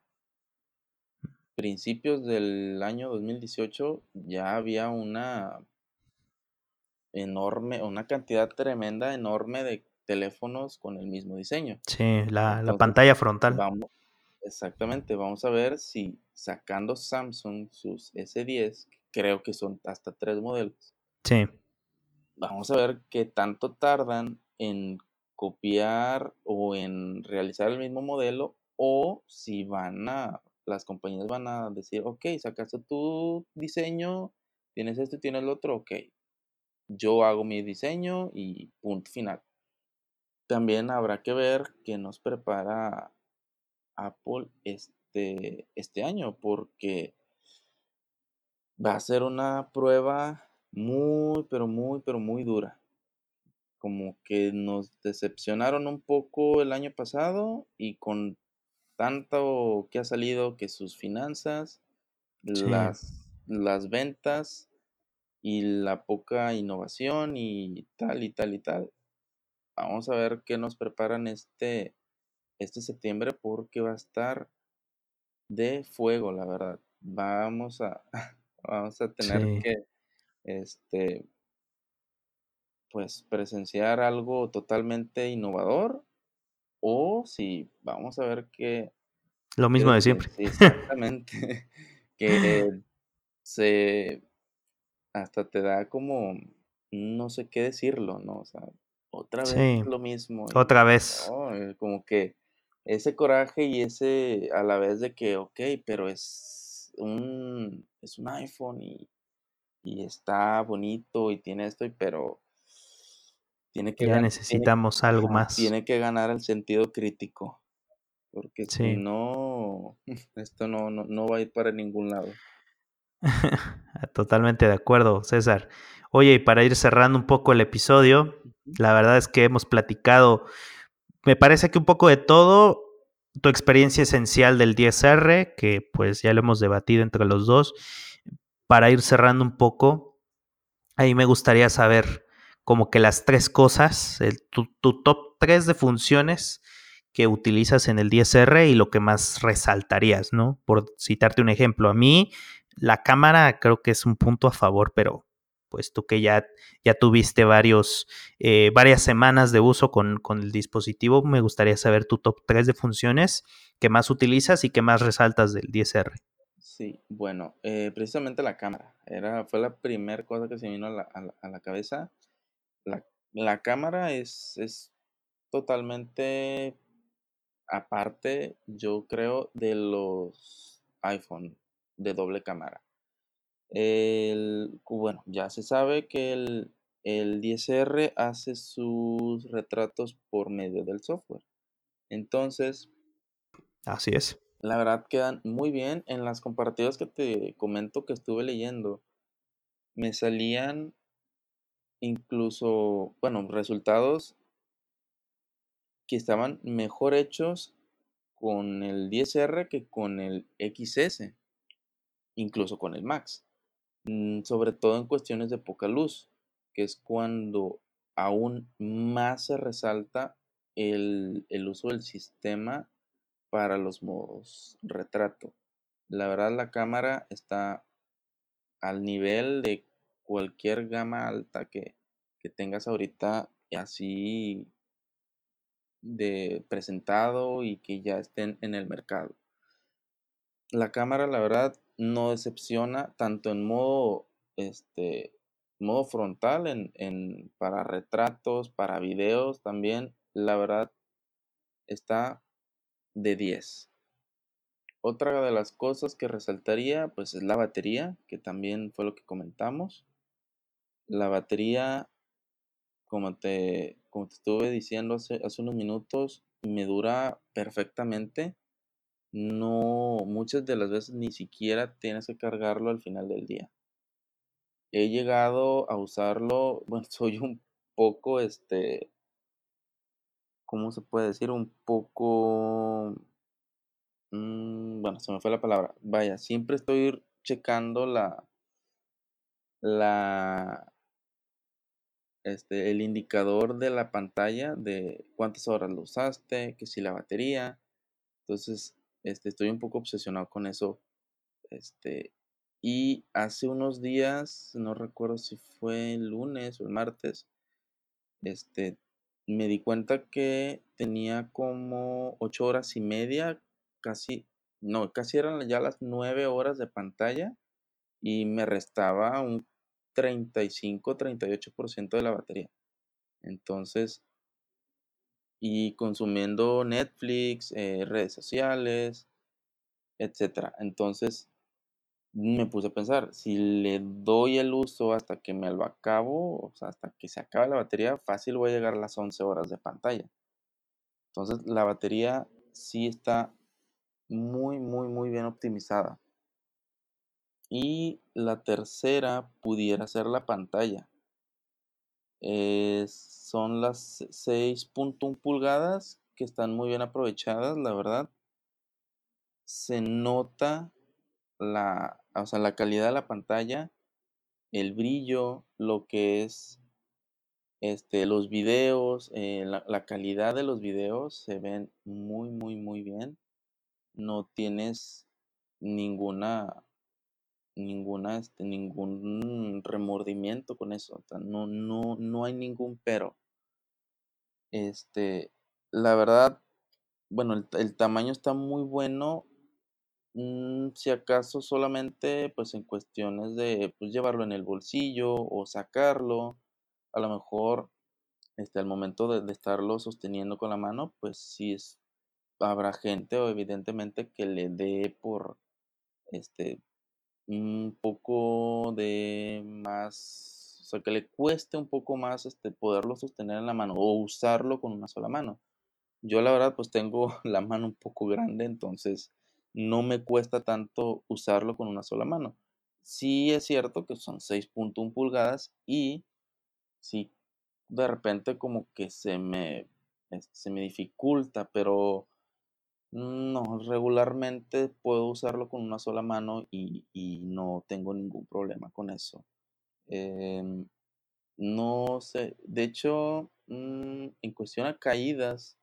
principios del año 2018 ya había una enorme, una cantidad tremenda, enorme de teléfonos con el mismo diseño. Sí, la, la pantalla frontal. Vamos, exactamente, vamos a ver si sacando Samsung sus S10, creo que son hasta tres modelos. Sí. Vamos a ver qué tanto tardan en copiar o en realizar el mismo modelo o si van a, las compañías van a decir, ok, sacaste tu diseño, tienes esto y tienes lo otro, ok, yo hago mi diseño y punto final. También habrá que ver qué nos prepara Apple este, este año, porque va a ser una prueba muy, pero muy, pero muy dura. Como que nos decepcionaron un poco el año pasado y con tanto que ha salido que sus finanzas, las, las ventas y la poca innovación y tal y tal y tal. Vamos a ver qué nos preparan este, este septiembre porque va a estar de fuego, la verdad. Vamos a, vamos a tener que este pues presenciar algo totalmente innovador o si vamos a ver que lo mismo de siempre. exactamente. que se hasta te da como, no sé qué decirlo, ¿no? O sea, otra vez lo mismo. Otra vez. Como que ese coraje y ese a la vez de que, ok, pero es un, es un iPhone y, y está bonito y tiene esto, pero tiene que... Ya necesitamos algo más. Tiene que ganar el sentido crítico. Porque si no, esto no, no, no va a ir para ningún lado. Totalmente de acuerdo, César. Oye, y para ir cerrando un poco el episodio, la verdad es que hemos platicado, me parece que un poco de todo, tu experiencia esencial del 10R, que pues ya lo hemos debatido entre los dos. Para ir cerrando un poco, ahí me gustaría saber como que las tres cosas, tu, top 3 de funciones que utilizas en el 10R y lo que más resaltarías, ¿no? Por citarte un ejemplo, a mí la cámara creo que es un punto a favor, pero pues tú que ya, ya tuviste varios, eh, varias semanas de uso con, el dispositivo, me gustaría saber tu top 3 de funciones que más utilizas y que más resaltas del 10R. Sí, bueno, eh, precisamente la cámara. Era, fue la primera cosa que se vino a la, cabeza. La, cámara es, es totalmente aparte, yo creo, de los iPhone de doble cámara. El, bueno, ya se sabe que el, el 10R hace sus retratos por medio del software. Entonces, así es. La verdad quedan muy bien. En las comparativas que te comento que estuve leyendo, me salían incluso, bueno, resultados que estaban mejor hechos con el 10R que con el XS incluso con el Max. Mm, sobre todo en cuestiones de poca luz, que es cuando aún más se resalta el, uso del sistema para los modos retrato. La verdad la cámara está al nivel de cualquier gama alta que, que tengas ahorita así de presentado y que ya estén en el mercado. La cámara, la verdad, no decepciona tanto en modo, este, modo frontal, en, para retratos, para videos también. La verdad, está de 10. Otra de las cosas que resaltaría, pues es la batería, que también fue lo que comentamos. La batería, como te, como te estuve diciendo hace, hace unos minutos, me dura perfectamente no, muchas de las veces ni siquiera tienes que cargarlo al final del día. He llegado a usarlo, bueno, soy un poco, este, ¿cómo se puede decir? Un poco, mm, bueno, se me fue la palabra. Vaya, siempre estoy checando la, la, este, el indicador de la pantalla de cuántas horas lo usaste, que si la batería. Entonces, este, estoy un poco obsesionado con eso Este, y hace unos días, no recuerdo si fue el lunes o el martes, este, me di cuenta que tenía como ocho horas y media, casi, no, casi eran ya las nueve horas de pantalla y me restaba un 35-38% de la batería. Entonces, y consumiendo Netflix, eh, redes sociales, etcétera. Entonces, me puse a pensar, si le doy el uso hasta que me lo acabo, o sea, hasta que se acabe la batería, fácil voy a llegar a las 11 horas de pantalla. Entonces, la batería sí está muy, muy, muy bien optimizada. Y la tercera pudiera ser la pantalla. son las 6.1 pulgadas que están muy bien aprovechadas, la verdad. Se nota la, o sea, la calidad de la pantalla, el brillo, lo que es este, los videos, eh, la, la, calidad de los videos se ven muy, muy, muy bien. No tienes ninguna, ninguna, este, ningún remordimiento con eso. no, no, no hay ningún pero. Este, la verdad, bueno, el, el tamaño está muy bueno Mm, si acaso solamente, pues, en cuestiones de, pues, llevarlo en el bolsillo o sacarlo, a lo mejor, este, al momento de estarlo sosteniendo con la mano, pues, sí es habrá gente, o evidentemente, que le dé por, este, un poco de más, o sea, que le cueste un poco más, este, poderlo sostener en la mano, o usarlo con una sola mano. Yo, la verdad, pues, tengo la mano un poco grande, entonces no me cuesta tanto usarlo con una sola mano. Sí es cierto que son 6.1 pulgadas y sí, de repente como que se me, se me dificulta, pero no, regularmente puedo usarlo con una sola mano y, no tengo ningún problema con eso. Em, no sé, de hecho, mm, en cuestión a caídas,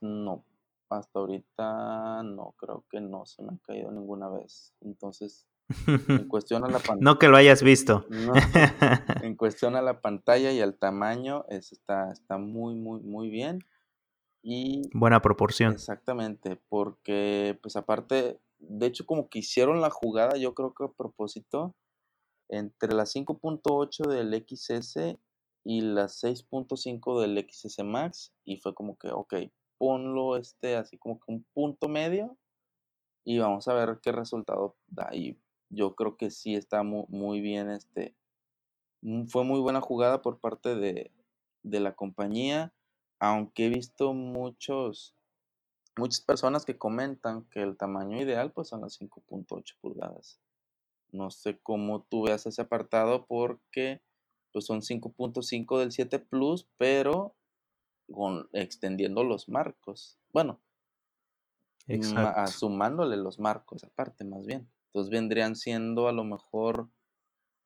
no, hasta ahorita no, creo que no se me ha caído ninguna vez. Entonces, en cuestión a la pantalla. no que lo hayas visto. en cuestión a la pantalla y al tamaño, está, está muy, muy, muy bien. Y buena proporción. Exactamente, porque pues aparte, de hecho como que hicieron la jugada, yo creo que a propósito, entre la 5.8 del XS y la 6.5 del XS Max, y fue como que, ok, ponlo este así como que un punto medio y vamos a ver qué resultado da. Y yo creo que sí está muy, bien este. Mm, fue muy buena jugada por parte de, de la compañía, aunque he visto muchos, muchas personas que comentan que el tamaño ideal pues son las 5.8 pulgadas. No sé cómo tú veas ese apartado porque pues son 5.5 del 7 Plus, pero con, extendiendo los marcos. Bueno, sumándole los marcos aparte, más bien. Entonces vendrían siendo a lo mejor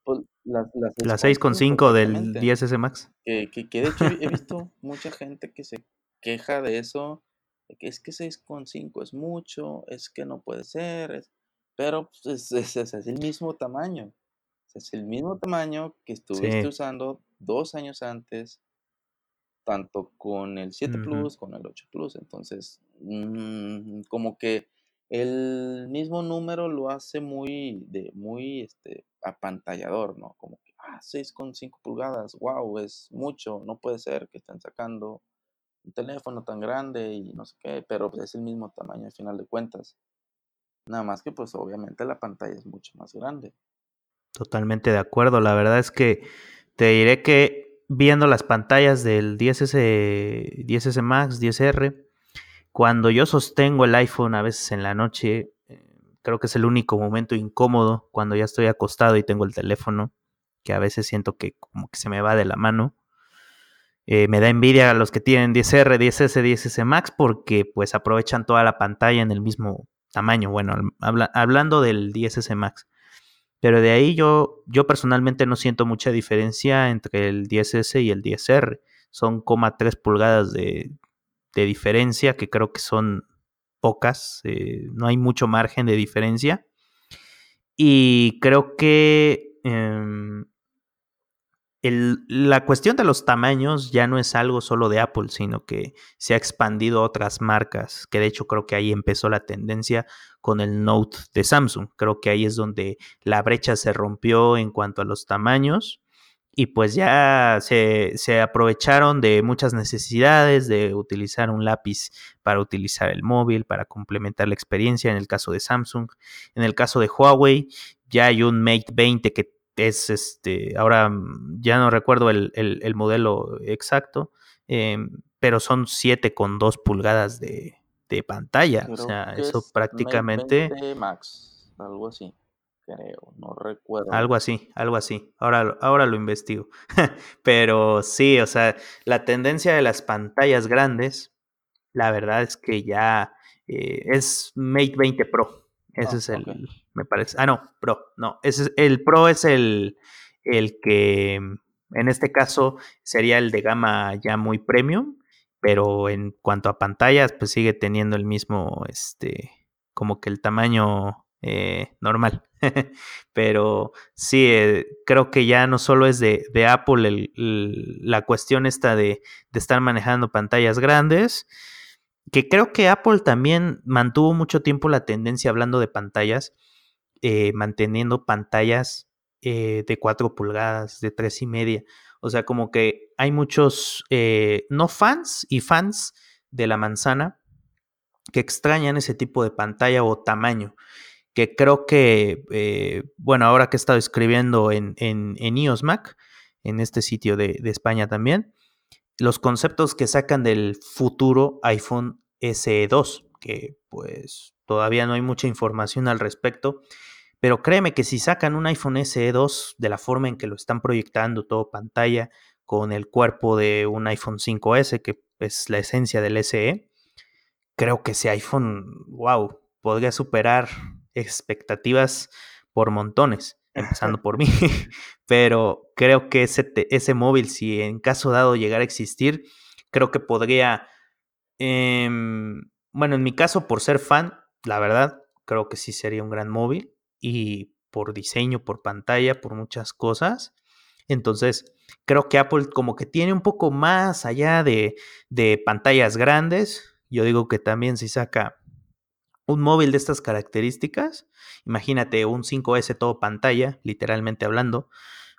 pues, las, las 6,5 del 10S Max. Que, que, de hecho he visto mucha gente que se queja de eso, de que es que 6,5 es mucho, es que no puede ser, pero pues, es, es, es, el mismo tamaño. Es el mismo tamaño que estuviste usando dos años antes, tanto con el 7 Plus, con el 8 Plus. Entonces, mm, como que el mismo número lo hace muy, de, muy este, apantallador, ¿no? Como que, ah, 6,5 pulgadas, wow, es mucho, no puede ser que estén sacando un teléfono tan grande y no sé qué, pero pues, es el mismo tamaño al final de cuentas. Nada más que pues obviamente la pantalla es mucho más grande. Totalmente de acuerdo, la verdad es que te diré que viendo las pantallas del 10S, 10S Max, 10R, cuando yo sostengo el iPhone a veces en la noche, eh, creo que es el único momento incómodo cuando ya estoy acostado y tengo el teléfono, que a veces siento que como que se me va de la mano. Eh, me da envidia a los que tienen 10R, 10S, 10S Max porque pues aprovechan toda la pantalla en el mismo tamaño. Bueno, hablando del 10S Max. Pero de ahí yo, yo personalmente no siento mucha diferencia entre el 10S y el 10R. Son 3 pulgadas de, diferencia, que creo que son pocas. Eh, no hay mucho margen de diferencia. Y creo que em, la cuestión de los tamaños ya no es algo solo de Apple, sino que se ha expandido a otras marcas, que de hecho creo que ahí empezó la tendencia con el Note de Samsung. Creo que ahí es donde la brecha se rompió en cuanto a los tamaños y pues ya se, se, aprovecharon de muchas necesidades de utilizar un lápiz para utilizar el móvil, para complementar la experiencia en el caso de Samsung. En el caso de Huawei ya hay un Mate 20 que es este, ahora mm, ya no recuerdo el, modelo exacto, em, pero son 7,2 pulgadas de, pantalla. o sea, eso prácticamente... Max, algo así, creo, no recuerdo. Algo así, algo así. Ahora, ahora lo investigo. pero sí, o sea, la tendencia de las pantallas grandes, la verdad es que ya eh, es Mate 20 Pro. Ese ah, es el, me parece. Ah, no, Pro, no. Ese es, el Pro es el, el que en este caso sería el de gama ya muy premium, pero en cuanto a pantallas, pues sigue teniendo el mismo, este, como que el tamaño eh, normal. pero sí, eh, creo que ya no solo es de, Apple la cuestión esta de, estar manejando pantallas grandes, que creo que Apple también mantuvo mucho tiempo la tendencia hablando de pantallas, eh, manteniendo pantallas eh, de 4 pulgadas, de tres y media. O sea, como que hay muchos, no fans y fans de la manzana que extrañan ese tipo de pantalla o tamaño. Que creo que, bueno, ahora que he estado escribiendo en, en, en iOS Mac, en este sitio de, de España también, los conceptos que sacan del futuro iPhone SE2, que pues todavía no hay mucha información al respecto, pero créeme que si sacan un iPhone SE2 de la forma en que lo están proyectando, todo pantalla, con el cuerpo de un iPhone 5S, que es la esencia del SE, creo que ese iPhone, wow, podría superar expectativas por montones empezando por mí, pero creo que ese, ese móvil, si en caso dado llegara a existir, creo que podría, em, bueno, en mi caso, por ser fan, la verdad, creo que sí sería un gran móvil y por diseño, por pantalla, por muchas cosas. Entonces, creo que Apple como que tiene un poco más allá de, de pantallas grandes. Yo digo que también si saca un móvil de estas características, imagínate un 5S todo pantalla, literalmente hablando,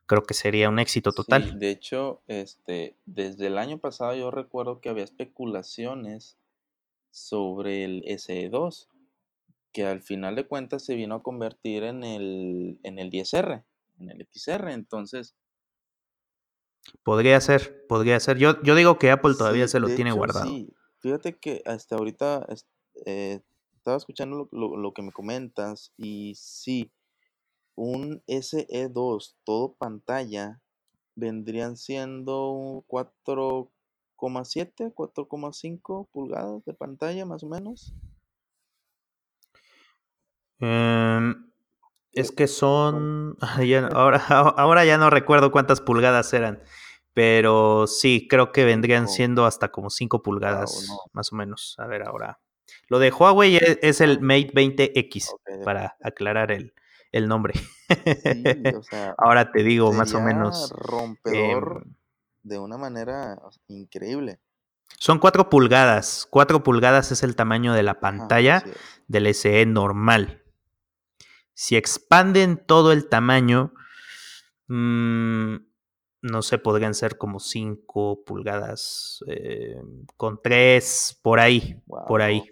creo que sería un éxito total. de hecho, este, desde el año pasado yo recuerdo que había especulaciones sobre el SE2, que al final de cuentas se vino a convertir en el, en el 10R, en el XR, entonces... Podría ser, podría ser. Yo, yo digo que Apple todavía se lo tiene guardado. Sí, fíjate que hasta ahorita eh, estaba escuchando lo, que me comentas y sí, un SE2 todo pantalla vendrían siendo 4,7, 4,5 pulgadas de pantalla más o menos. Em, es que son... ahora, ahora ya no recuerdo cuántas pulgadas eran. Pero sí, creo que vendrían siendo hasta como 5 pulgadas, más o menos. A ver, ahora. Lo de Huawei e, es, el Mate 20X, para aclarar el, el nombre. Ahora te digo más o menos. rompedor em, de una manera increíble. Son 4 pulgadas. 4 pulgadas es el tamaño de la pantalla del SE normal. Si expanden todo el tamaño, mmm, no sé, podrían ser como 5 pulgadas, eh, con 3, por ahí, por ahí.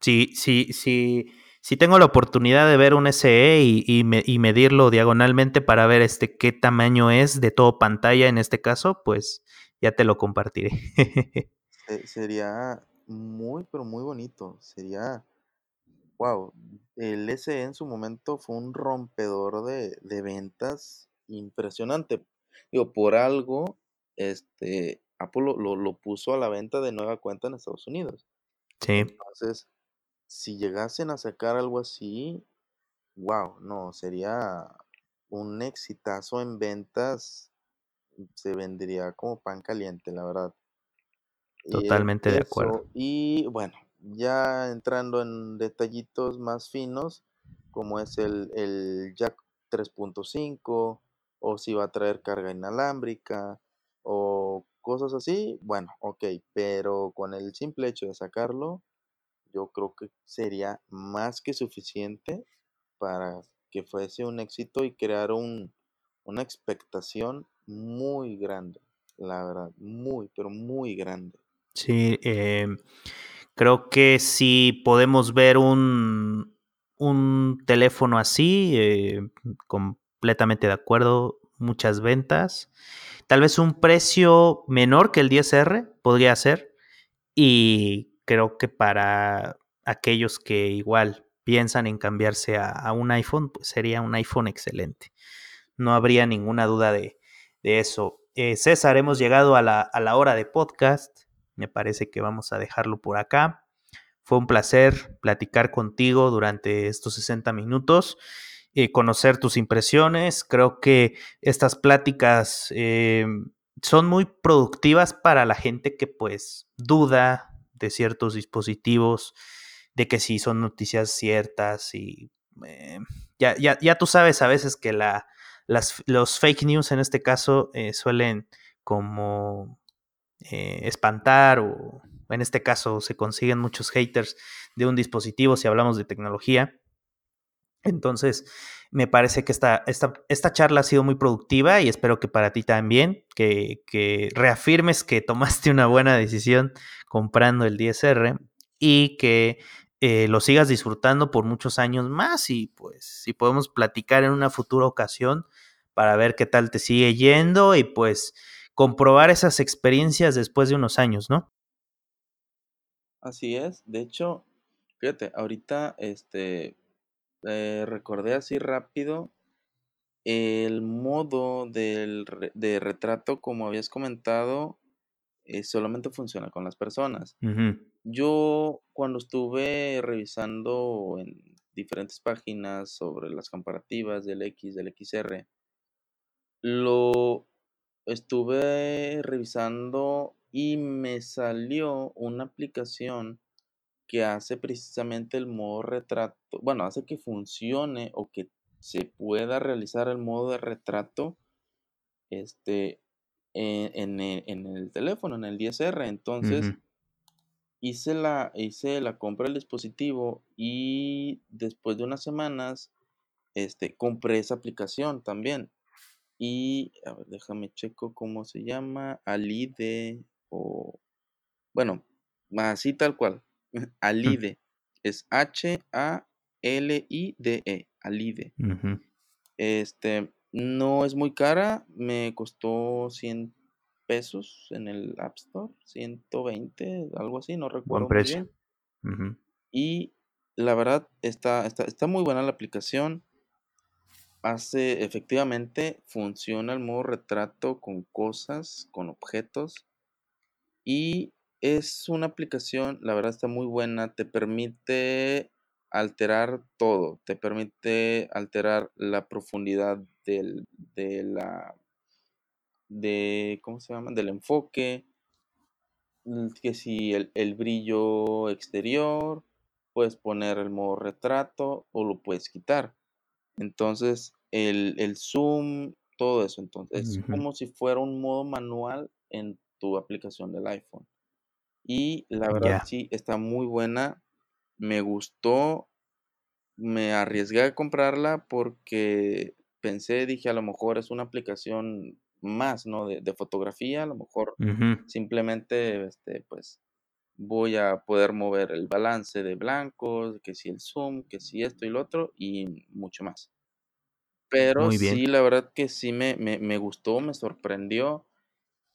Sí, sí, sí, si tengo la oportunidad de ver un SE y, y, medirlo diagonalmente para ver este qué tamaño es de todo pantalla en este caso, pues ya te lo compartiré. Sería muy, pero muy bonito. Sería, wow, el SE en su momento fue un rompedor de, de ventas impresionante. Digo, por algo, este, Apple lo, lo, puso a la venta de nueva cuenta en Estados Unidos. Sí. Entonces, si llegasen a sacar algo así, wow, no, sería un exitazo en ventas, se vendría como pan caliente, la verdad. Totalmente de acuerdo. Y bueno, ya entrando en detallitos más finos, como es el, el jack 3.5 o si va a traer carga inalámbrica o cosas así, bueno, ok, pero con el simple hecho de sacarlo, yo creo que sería más que suficiente para que fuese un éxito y crear un, una expectación muy grande, la verdad, muy, pero muy grande. Sí, eh, creo que si podemos ver un, un teléfono así, eh, completamente de acuerdo, muchas ventas, tal vez un precio menor que el 10R podría ser y creo que para aquellos que igual piensan en cambiarse a, un iPhone, pues sería un iPhone excelente. No habría ninguna duda de, de eso. Eh, César, hemos llegado a la, a la hora de podcast. Me parece que vamos a dejarlo por acá. Fue un placer platicar contigo durante estos 60 minutos, eh, conocer tus impresiones. Creo que estas pláticas eh, son muy productivas para la gente que pues duda de ciertos dispositivos, de que si son noticias ciertas y eh, ya, ya, ya, tú sabes a veces que la, las, los fake news en este caso suelen como espantar o en este caso se consiguen muchos haters de un dispositivo si hablamos de tecnología. Entonces, me parece que esta, esta, esta, charla ha sido muy productiva y espero que para ti también, que, que, reafirmes que tomaste una buena decisión comprando el 10R y que eh, lo sigas disfrutando por muchos años más y pues si podemos platicar en una futura ocasión para ver qué tal te sigue yendo y pues comprobar esas experiencias después de unos años, ¿no? Así es, de hecho, fíjate, ahorita este eh, recordé así rápido el modo del de retrato, como habías comentado, eh, solamente funciona con las personas. Uh -huh. Yo cuando estuve revisando en diferentes páginas sobre las comparativas del X, del XR, lo estuve revisando y me salió una aplicación que hace precisamente el modo retrato, bueno, hace que funcione o que se pueda realizar el modo de retrato este, en, en el, en el teléfono, en el 10R. Entonces, Uh -huh. hice, la, hice la compra del dispositivo y después de unas semanas este, compré esa aplicación también. Y, a ver, déjame checo cómo se llama, Alide o, bueno, así tal cual. Alide, es H-A-L-I-D-E, Alide. Uh -huh. Este, no es muy cara, me costó 100 pesos en el App Store, 120, algo así, no recuerdo Buen muy precio. bien. Uh -huh. Y la verdad está, está, está muy buena la aplicación. Hace, efectivamente, funciona el modo retrato con cosas, con objetos. Y es una aplicación, la verdad está muy buena, te permite alterar todo, te permite alterar la profundidad del, de la, de, ¿cómo se llama? Del enfoque, mm, que si el, el brillo exterior, puedes poner el modo retrato o lo puedes quitar. Entonces, el, el zoom, todo eso. Entonces, es Uh -huh. como si fuera un modo manual en tu aplicación del iPhone. Y la verdad, sí, está muy buena. Me gustó. Me arriesgué a comprarla porque pensé, dije, a lo mejor es una aplicación más, ¿no? De, de fotografía, a lo mejor Uh -huh. simplemente, este, pues, voy a poder mover el balance de blancos, que si el zoom, que si esto y lo otro, y mucho más. Pero sí, la verdad que sí me, me, me gustó, me sorprendió.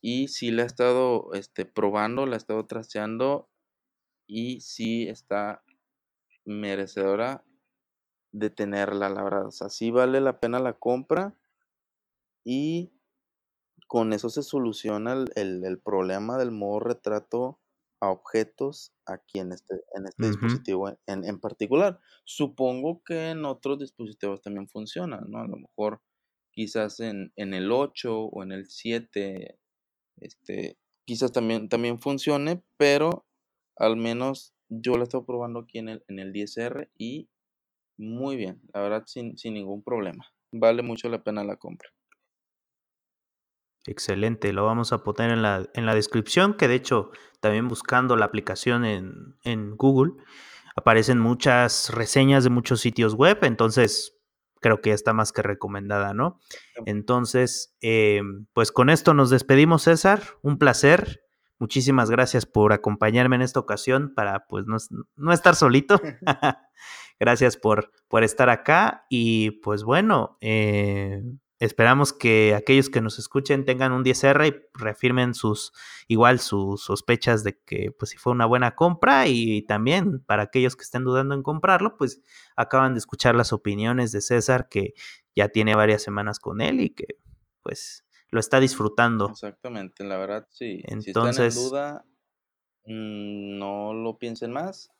Y sí la he estado este, probando, la he estado trasteando. Y sí está merecedora de tenerla, la verdad. O sea, sí vale la pena la compra. Y con eso se soluciona el, el, el problema del modo retrato a objetos aquí en este, en este Uh -huh. dispositivo en, en, particular. Supongo que en otros dispositivos también funciona, ¿no? A lo mejor quizás en, en el 8 o en el 7, este, quizás también, también funcione, pero al menos yo la estoy probando aquí en el, en el 10R y muy bien, la verdad sin, sin ningún problema. Vale mucho la pena la compra. Excelente, lo vamos a poner en la, en la descripción, que de hecho también buscando la aplicación en, en Google aparecen muchas reseñas de muchos sitios web, entonces creo que ya está más que recomendada, ¿no? Entonces, eh, pues con esto nos despedimos, César, un placer. Muchísimas gracias por acompañarme en esta ocasión para pues no, no estar solito. gracias por, por estar acá y pues bueno, eh, Esperamos que aquellos que nos escuchen tengan un 10R y reafirmen sus, igual sus sospechas de que pues si fue una buena compra y también para aquellos que estén dudando en comprarlo, pues acaban de escuchar las opiniones de César que ya tiene varias semanas con él y que pues lo está disfrutando. Exactamente, la verdad sí. Entonces, si están en duda, mm, no lo piensen más.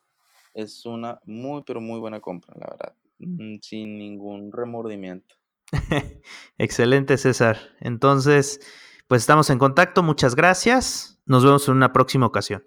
Es una muy pero muy buena compra, la verdad, mm, sin ningún remordimiento. Excelente, César. Entonces, pues estamos en contacto. Muchas gracias. Nos vemos en una próxima ocasión.